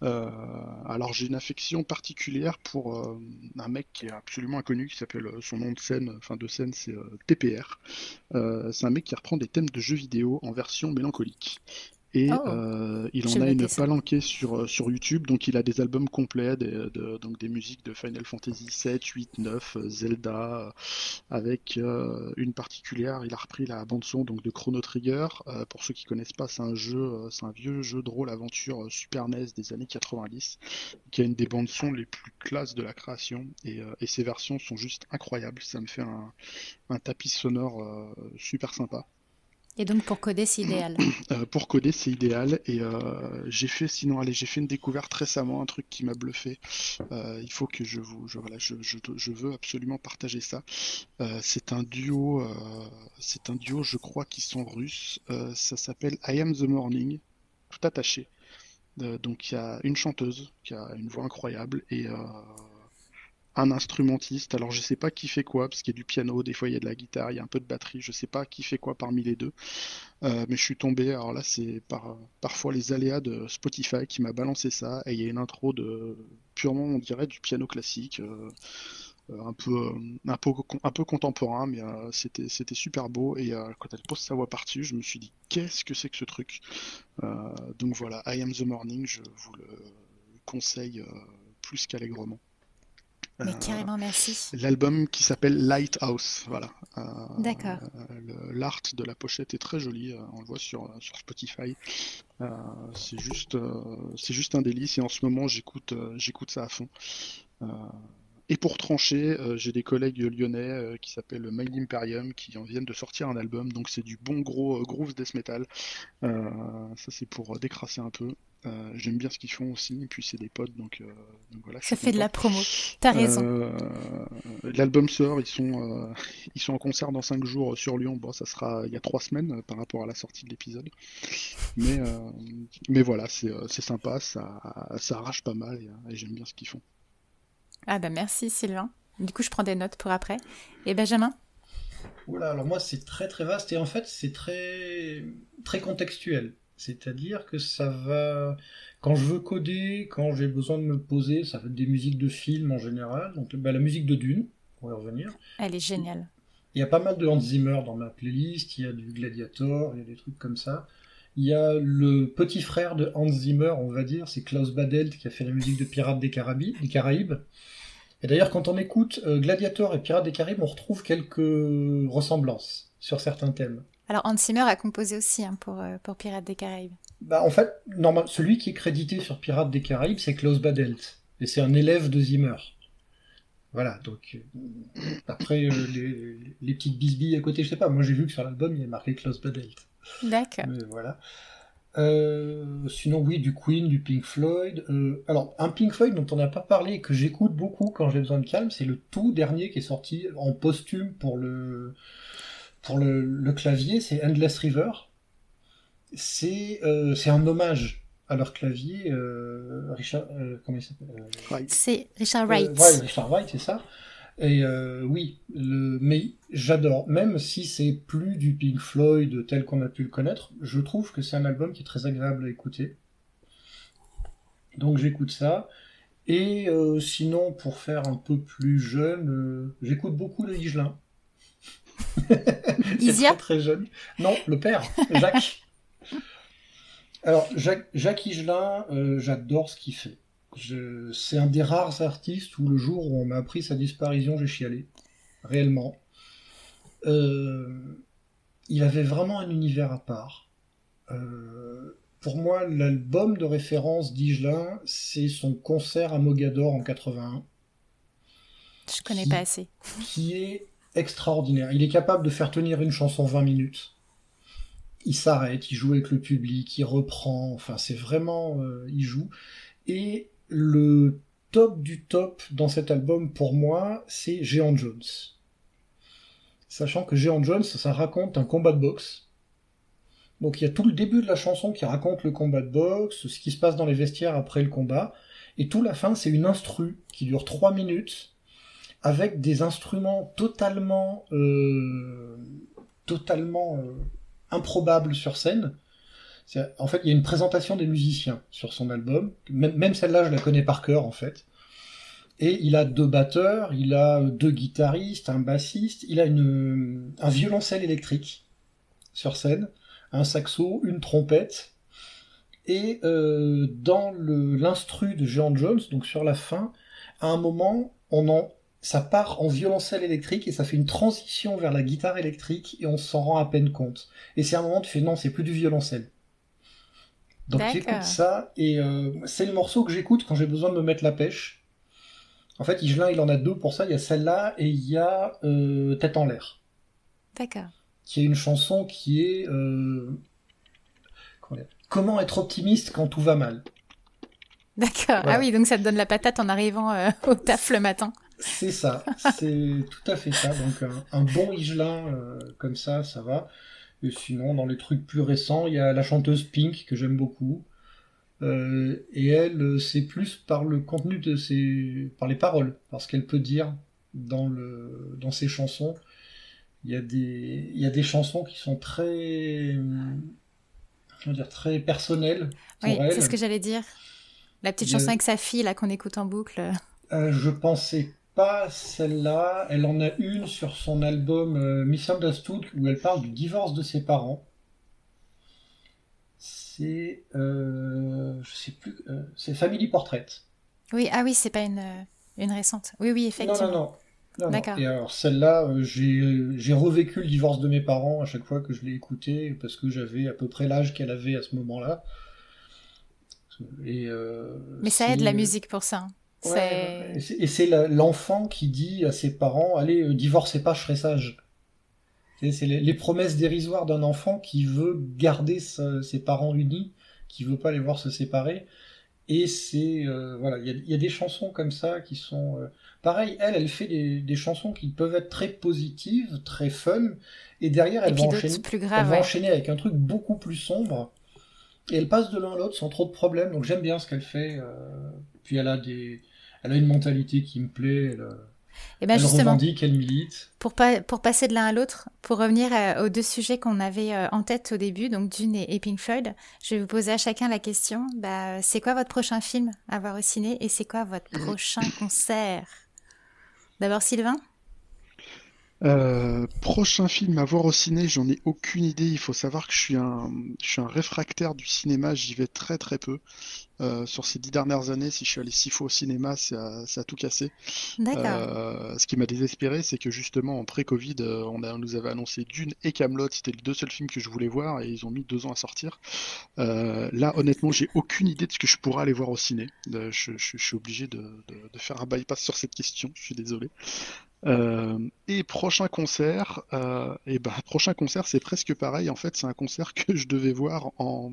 Alors j'ai une affection particulière pour un mec qui est absolument inconnu, qui s'appelle son nom de scène, enfin de scène, c'est TPR. C'est un mec qui reprend des thèmes de jeux vidéo en version mélancolique. Et Oh. euh, il en a une palanquée sur, euh, sur YouTube, donc il a des albums complets, des, de- donc des musiques de Final Fantasy 7, 8, 9, euh, Zelda, euh, avec euh, une particulière, il a repris la bande-son donc de Chrono Trigger. Euh, pour ceux qui connaissent pas, c'est un jeu, c'est un vieux jeu de rôle aventure Super NES des années 90, qui a une des bandes-son les plus classes de la création, et, et ces versions sont juste incroyables, ça me fait un, un tapis sonore super sympa. Et donc pour coder, c'est idéal. Euh, pour coder, c'est idéal. Et euh, j'ai fait, sinon, allez, j'ai fait une découverte récemment, un truc qui m'a bluffé. Euh, il faut que je vous, je, voilà, je, je, veux absolument partager ça. C'est un duo, c'est un duo, je crois, qui sont russes. Ça s'appelle I Am the Morning, tout attaché. Donc il y a une chanteuse qui a une voix incroyable et un instrumentiste. Alors je sais pas qui fait quoi, parce qu'il y a du piano, des fois il y a de la guitare, il y a un peu de batterie. Je sais pas qui fait quoi parmi les deux. Euh, mais je suis tombé, alors là c'est par, parfois les aléas de Spotify qui m'a balancé ça, et il y a une intro de purement, on dirait, du piano classique, euh, un peu, euh, un peu, un peu contemporain, mais c'était, c'était super beau, et quand elle pose sa voix par-dessus, je me suis dit, qu'est-ce que c'est que ce truc? Donc voilà, I Am the Morning, je vous le conseille plus qu'allègrement. Mais Euh, carrément, merci. L'album qui s'appelle Lighthouse, voilà. Euh, D'accord. L'art de la pochette est très joli, euh, on le voit sur, sur Spotify. C'est juste, c'est juste un délice et en ce moment j'écoute, j'écoute ça à fond. Et pour trancher, euh, j'ai des collègues lyonnais euh, qui s'appellent Mind Imperium qui en viennent de sortir un album, donc c'est du bon gros euh, groove death metal. Ça c'est pour décrasser un peu. Euh, J'aime bien ce qu'ils font aussi, et puis c'est des potes, donc, euh, donc voilà. Ça fait de la promo. T'as raison. Euh, L'album sort, ils sont, euh, ils sont en concert dans 5 jours sur Lyon. Bon, ça sera il y a 3 semaines par rapport à la sortie de l'épisode. Mais, euh, mais voilà, c'est c'est sympa, ça, ça arrache pas mal et, et j'aime bien ce qu'ils font. Ah bah merci Sylvain. Du coup, je prends des notes pour après. Et Benjamin? Oula, alors moi c'est très très vaste et en fait c'est très très contextuel. C'est-à-dire que ça va quand je veux coder, quand j'ai besoin de me poser, ça va être des musiques de films en général. Donc bah, la musique de Dune, on va y revenir. Elle est géniale. Il y a pas mal de Hans Zimmer dans ma playlist, il y a du Gladiator, il y a des trucs comme ça. Il y a le petit frère de Hans Zimmer, on va dire, c'est Klaus Badelt qui a fait la musique de Pirates des, Caraïbes. Et d'ailleurs, quand on écoute euh, Gladiator et Pirates des Caraïbes, on retrouve quelques ressemblances sur certains thèmes. Alors Hans Zimmer a composé aussi hein, pour, euh, pour Pirates des Caraïbes. Bah, en fait, normal, celui qui est crédité sur Pirates des Caraïbes, c'est Klaus Badelt. Et c'est un élève de Zimmer. Voilà, donc euh, après les, les, petites bisbilles à côté, je sais pas. Moi j'ai vu que sur l'album il y a marqué Klaus Badelt. D'accord. voilà. Euh, sinon, oui, du Queen, du Pink Floyd. Euh, alors, un Pink Floyd dont on n'a pas parlé et que j'écoute beaucoup quand j'ai besoin de calme, c'est le tout dernier qui est sorti en posthume pour le, pour le, clavier, c'est Endless River. C'est euh, un hommage à leur clavier. Richard, comment il s'appelle C'est Richard Wright. ouais, Richard Wright, c'est ça. Et euh, oui, le, mais j'adore. Même si c'est plus du Pink Floyd tel qu'on a pu le connaître, je trouve que c'est un album qui est très agréable à écouter. Donc j'écoute ça. Et euh, sinon, pour faire un peu plus jeune, euh, j'écoute beaucoup de Higelin. Isia très, très jeune. Non, le père, Jacques. Alors, Jacques, Jacques Higelin, j'adore ce qu'il fait c'est un des rares artistes où le jour où on m'a appris sa disparition, j'ai chialé. Réellement. Euh, il avait vraiment un univers à part. Euh, pour moi, l'album de référence d'Igelin, c'est son concert à Mogador en 81. Je connais pas assez. Qui est extraordinaire. Il est capable de faire tenir une chanson 20 minutes. Il s'arrête, il joue avec le public, il reprend. Enfin, c'est vraiment. Euh, il joue. Et le top du top dans cet album pour moi, c'est Géant Jones. Sachant que Géant Jones, ça raconte un combat de boxe. Donc il y a tout le début de la chanson qui raconte le combat de boxe, ce qui se passe dans les vestiaires après le combat, et tout la fin c'est une instru qui dure 3 minutes, avec des instruments totalement, euh, totalement euh, improbables sur scène. En fait, il y a une présentation des musiciens sur son album. Même celle-là, je la connais par cœur, en fait. Et il a deux batteurs, il a deux guitaristes, un bassiste, il a une, un violoncelle électrique sur scène, un saxo, une trompette. Et euh, dans l'instru de Jean Jones, donc sur la fin, à un moment, on en, ça part en violoncelle électrique et ça fait une transition vers la guitare électrique et on s'en rend à peine compte. Et c'est un moment où tu fais non, c'est plus du violoncelle. Donc j'écoute ça et euh, c'est le morceau que j'écoute quand j'ai besoin de me mettre la pêche. En fait, Igelin, il en a deux pour ça. Il y a celle-là et il y a euh, Tête en l'air. D'accord. Qui est une chanson qui est euh, comment être optimiste quand tout va mal. D'accord. Ah oui, donc ça te donne la patate en arrivant au taf le matin. C'est ça, c'est tout à fait ça. Donc un, bon Igelin comme ça, ça va. Et sinon, dans les trucs plus récents, il y a la chanteuse Pink que j'aime beaucoup. Euh, et elle, c'est plus par le contenu de ses, par les paroles, parce qu'elle peut dire dans le, dans ses chansons. Il y a des, il y a des chansons qui sont très, comment dire, très personnelles. oui, c'est ce que j'allais dire. La petite chanson avec sa fille là qu'on écoute en boucle. Euh, je pensais pas celle-là. Elle en a une sur son album euh, Misunderstood où elle parle du divorce de ses parents. C'est, euh, je sais plus, euh, c'est Family Portrait. Oui, ah oui, c'est pas une, une récente. Oui, oui, effectivement. Non, non, non. D'accord. Et alors celle-là, j'ai revécu le divorce de mes parents à chaque fois que je l'ai écouté parce que j'avais à peu près l'âge qu'elle avait à ce moment-là. Et, Mais ça aide la musique pour ça. Hein et c'est l'enfant qui dit à ses parents Allez, euh, divorcez pas, je serai sage. C'est les, promesses dérisoires d'un enfant qui veut garder ses parents unis, qui veut pas les voir se séparer. Et c'est euh, voilà, il y, a des chansons comme ça qui sont euh, pareil. Elle, elle fait des, chansons qui peuvent être très positives, très fun, et derrière elle, va, enchaîner, plus grave, enchaîner avec un truc beaucoup plus sombre. Et elle passe de l'un à l'autre sans trop de problèmes. Donc j'aime bien ce qu'elle fait. Puis elle a des, elle a une mentalité qui me plaît. Elle, et eh ben justement, revendique, elle milite. Pour, pour passer de l'un à l'autre, pour revenir euh, aux deux sujets qu'on avait euh, en tête au début, donc Dune et, Pink Floyd, je vais vous poser à chacun la question bah, c'est quoi votre prochain film à voir au ciné et c'est quoi votre prochain concert? D'abord Sylvain? Euh, prochain film à voir au ciné, j'en ai aucune idée. Il faut savoir que je suis un, je suis un réfractaire du cinéma. J'y vais très très peu. Euh, sur ces dix dernières années, si je suis allé six fois au cinéma, ça, ça a tout cassé. D'accord. Euh, ce qui m'a désespéré, c'est que justement en pré-Covid, euh, on, nous avait annoncé Dune et Camelot. C'était les deux seuls films que je voulais voir et ils ont mis deux ans à sortir. Euh, là, honnêtement, j'ai aucune idée de ce que je pourrais aller voir au ciné. Euh, je, je- je suis obligé de, de- de faire un bypass sur cette question. Je suis désolé. Euh, et prochain concert, euh, et ben prochain concert, c'est presque pareil. En fait, c'est un concert que je devais voir en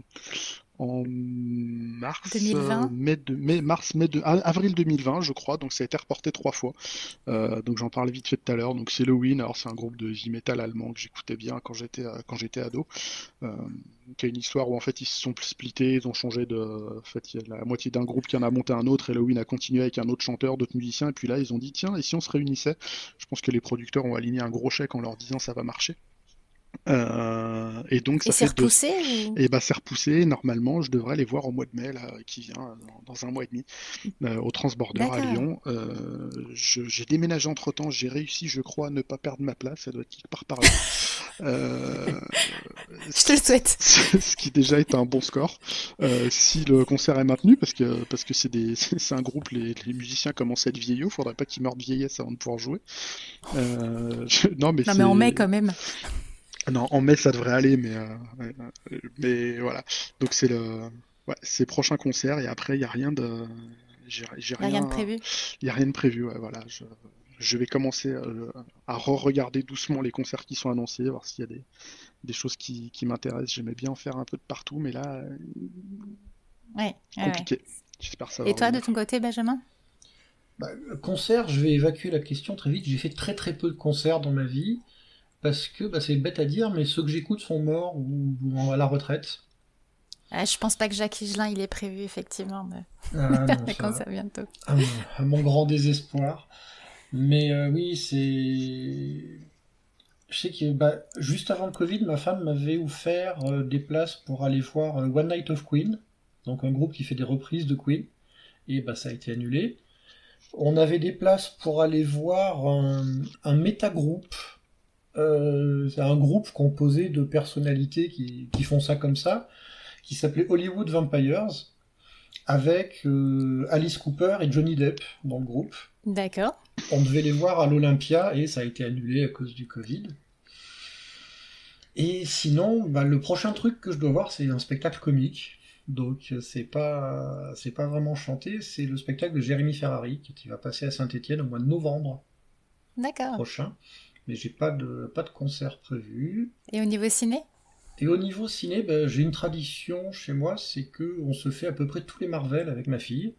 en mars, 2020? euh, mai de, mai, mars, mai de, avril 2020, je crois. Donc ça a été reporté trois fois. Euh, donc j'en parlais vite fait tout à l'heure. Donc c'est Halloween. Alors c'est un groupe de heavy metal allemand que j'écoutais bien quand j'étais euh, quand j'étais ado. Euh, qui a une histoire où en fait ils se sont splittés, ils ont changé de. En fait, il y a la moitié d'un groupe qui en a monté un autre. Halloween a continué avec un autre chanteur, d'autres musiciens. Et puis là, ils ont dit tiens, et si on se réunissait? Je pense que les producteurs ont aligné un gros chèque en leur disant ça va marcher. Euh, et donc ça Et c'est deux repoussé ou... et bah c'est repoussé. Normalement, je devrais les voir au mois de mai là, qui vient, euh, dans, un mois et demi, euh, au Transborder à. Lyon. Euh, je- j'ai déménagé entre temps. J'ai réussi, je crois, à ne pas perdre ma place. Ça doit être quelque part par là. Je te le souhaite. ce qui déjà est un bon score. Si le concert est maintenu, parce que parce que c'est des c'est un groupe, les, les musiciens commencent à être vieillots. Faudrait pas qu'ils meurent de vieillesse avant de pouvoir jouer. Je- non mais Non, mais en mai quand même. Non, en mai ça devrait aller, mais, euh, euh, mais voilà. Donc c'est le, ouais, c'est prochain concert et après il y a rien de, j'ai rien de prévu. il y a rien de prévu. Ouais, voilà. Je, je vais commencer euh, à re-regarder doucement les concerts qui sont annoncés, voir s'il y a des, des choses qui, qui m'intéressent. J'aimais bien en faire un peu de partout, mais là, euh, Ouais, compliqué. J'espère que ça va Et toi, de ton côté, Benjamin? Bah, concert, je vais évacuer la question très vite. J'ai fait très très peu de concerts dans ma vie parce que bah, c'est bête à dire, mais ceux que j'écoute sont morts ou, ou à la retraite. Ah, je pense pas que Jacques Higelin, il est prévu, effectivement, de Ah, faire non, ça- bientôt. mon, à mon grand désespoir. Mais euh, oui, c'est. Je sais que bah, juste avant le Covid, ma femme m'avait offert euh, des places pour aller voir euh, One Night of Queen, donc un groupe qui fait des reprises de Queen, et bah, ça a été annulé. On avait des places pour aller voir un, un métagroupe. Euh, c'est un groupe composé de personnalités qui, qui font ça comme ça, qui s'appelait Hollywood Vampires, avec euh, Alice Cooper et Johnny Depp dans le groupe. D'accord. On devait les voir à l'Olympia et ça a été annulé à cause du Covid. Et sinon, bah, le prochain truc que je dois voir, c'est un spectacle comique. Donc c'est pas c'est pas vraiment chanté, c'est le spectacle de Jérémy Ferrari qui va passer à Saint-Étienne au mois de novembre D'accord. prochain. Mais j'ai pas de pas de concert prévu. Et au niveau ciné? Et au niveau ciné, bah, j'ai une tradition chez moi, c'est que on se fait à peu près tous les Marvel avec ma fille.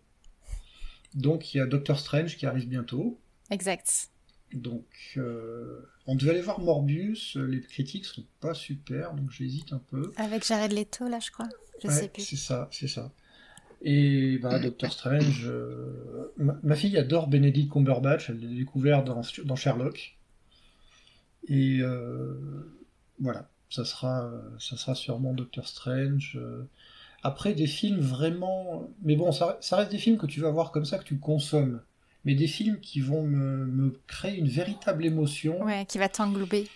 Donc il y a Doctor Strange qui arrive bientôt. Exact. Donc, euh, on devait aller voir Morbius, les critiques sont pas super, donc j'hésite un peu. Avec Jared Leto, là, je crois. Je Ouais, sais plus. C'est ça, c'est ça. Et bah, Doctor Strange, euh, ma, ma fille adore Benedict Cumberbatch, elle l'a découvert dans, dans Sherlock. Et euh, voilà, ça sera, ça sera sûrement Doctor Strange. euh. Après, des films vraiment. Mais bon, ça, ça reste des films que tu vas voir comme ça, que tu consommes. Mais des films qui vont me, me créer une véritable émotion. Ouais, qui va t'englober.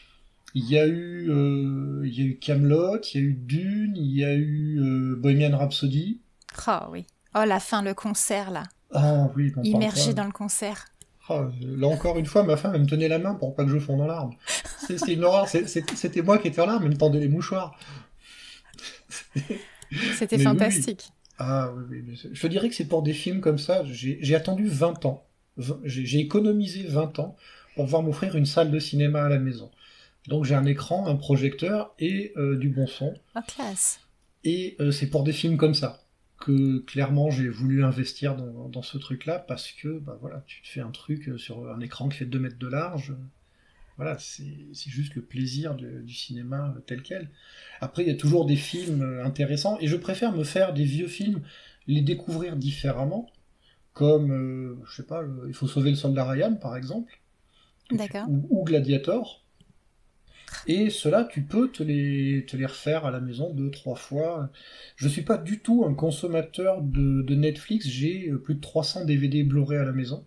Il y a eu, euh, il y a eu Camelot, il y a eu Dune, il y a eu euh, Bohemian Rhapsody. Oh oui. Oh, la fin, le concert, là. Ah oui, Immergé dans le concert. Ah, là encore une fois, ma femme elle me tenait la main pour pas que je fonde en larmes. C'est une horreur. C'était moi qui étais en larmes, elle me tendait les mouchoirs. C'était oui, fantastique. Ah oui, oui, je te dirais que c'est pour des films comme ça. J'ai attendu 20 ans. J'ai économisé 20 ans pour pouvoir m'offrir une salle de cinéma à la maison. Donc j'ai un écran, un projecteur et euh, du bon son. Oh, classe. Et euh, c'est pour des films comme ça que clairement j'ai voulu investir dans, dans ce truc-là parce que bah voilà, tu te fais un truc euh, sur un écran qui fait 2 mètres de large. Voilà, c'est juste le plaisir de- du cinéma euh, tel quel. Après, il y a toujours des films euh, intéressants et je préfère me faire des vieux films, les découvrir différemment, comme, euh, je sais pas, Il faut sauver le soldat Ryan par exemple, ou Gladiator. Et cela, tu peux te les, te les refaire à la maison deux, trois fois. Je suis pas du tout un consommateur de, de Netflix. J'ai euh, plus de 300 DVD Blu-ray à la maison.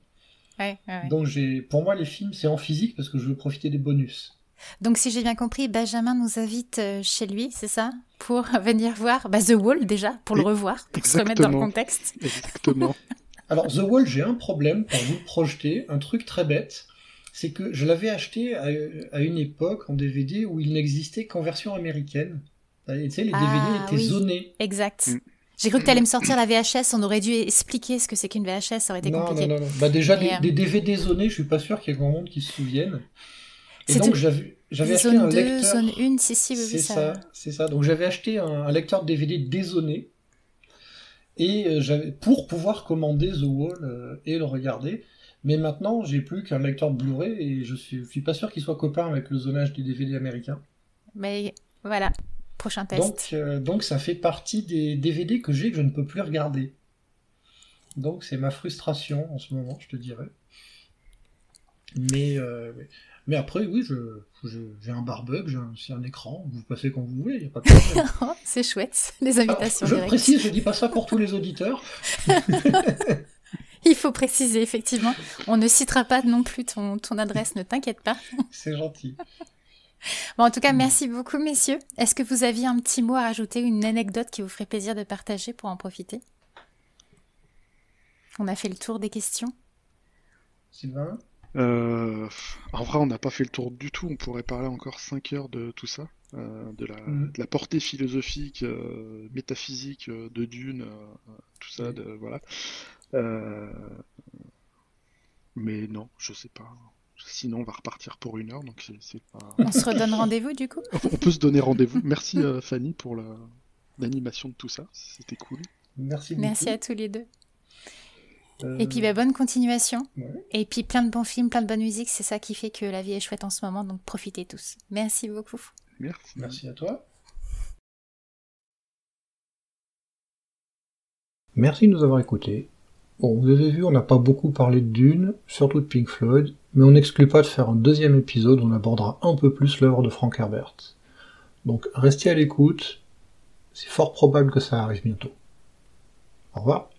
Donc j'ai, pour moi, les films, c'est en physique parce que je veux profiter des bonus. Donc si j'ai bien compris, Benjamin nous invite euh, chez lui, c'est ça? Pour venir voir bah, The Wall déjà, pour le revoir, pour se remettre dans le contexte. Exactement. Alors The Wall, j'ai un problème pour vous projeter, un truc très bête, c'est que je l'avais acheté à, une époque en DVD où il n'existait qu'en version américaine. Tu sais, les DVD ah étaient zonés. Exact. Mm. J'ai cru que tu allais me sortir la VHS, on aurait dû expliquer ce que c'est qu'une VHS, ça aurait été compliqué. Non, non, non. Bah déjà, des, DVD euh, zonés, je suis pas sûr qu'il y ait grand monde qui se souvienne. Et donc j'avais acheté un lecteur. Zone 1, si, si, oui, c'est ça. C'est ça. Donc j'avais acheté un, lecteur DVD dézoné et euh, j'avais pour pouvoir commander The Wall euh, et le regarder. Mais maintenant, j'ai plus qu'un lecteur Blu-ray et je suis, suis pas sûr qu'il soit copain avec le zonage des DVD américains. Mais voilà, prochain test. Donc, euh, donc ça fait partie des DVD que j'ai que je ne peux plus regarder. Donc c'est ma frustration en ce moment, je te dirais. Mais, euh, mais après, oui, j'ai un barbug, j'ai un, un, écran, vous passez quand vous voulez, il n'y a pas de problème. c'est chouette, les invitations. je précise, je dis pas ça pour tous les auditeurs. Il faut préciser, effectivement. On ne citera pas non plus ton, ton adresse, ne t'inquiète pas. C'est gentil. Bon, en tout cas, merci beaucoup, messieurs. Est-ce que vous aviez un petit mot à rajouter, une anecdote qui vous ferait plaisir de partager pour en profiter? On a fait le tour des questions. Sylvain? Euh, En vrai, on n'a pas fait le tour du tout. On pourrait parler encore 5 heures de tout ça. Euh, de, la, mm. de, la, portée philosophique, euh, métaphysique de Dune, tout ça, de, voilà. Mais non, je sais pas. Sinon, on va repartir pour une heure, donc c'est pas... On se redonne rendez-vous du coup? On peut se donner rendez-vous. Merci euh, Fanny pour l'animation de tout ça, c'était cool. Merci beaucoup. Merci à tous les deux. Euh, Et puis bah, bonne continuation. Et puis plein de bons films, plein de bonne musique, c'est ça qui fait que la vie est chouette en ce moment, donc profitez tous. Merci beaucoup. Merci. Merci à toi. Merci de nous avoir écoutés. Bon, vous avez vu, on n'a pas beaucoup parlé de Dune, surtout de Pink Floyd, mais on n'exclut pas de faire un deuxième épisode où on abordera un peu plus l'œuvre de Frank Herbert. Donc restez à l'écoute, c'est fort probable que ça arrive bientôt. Au revoir.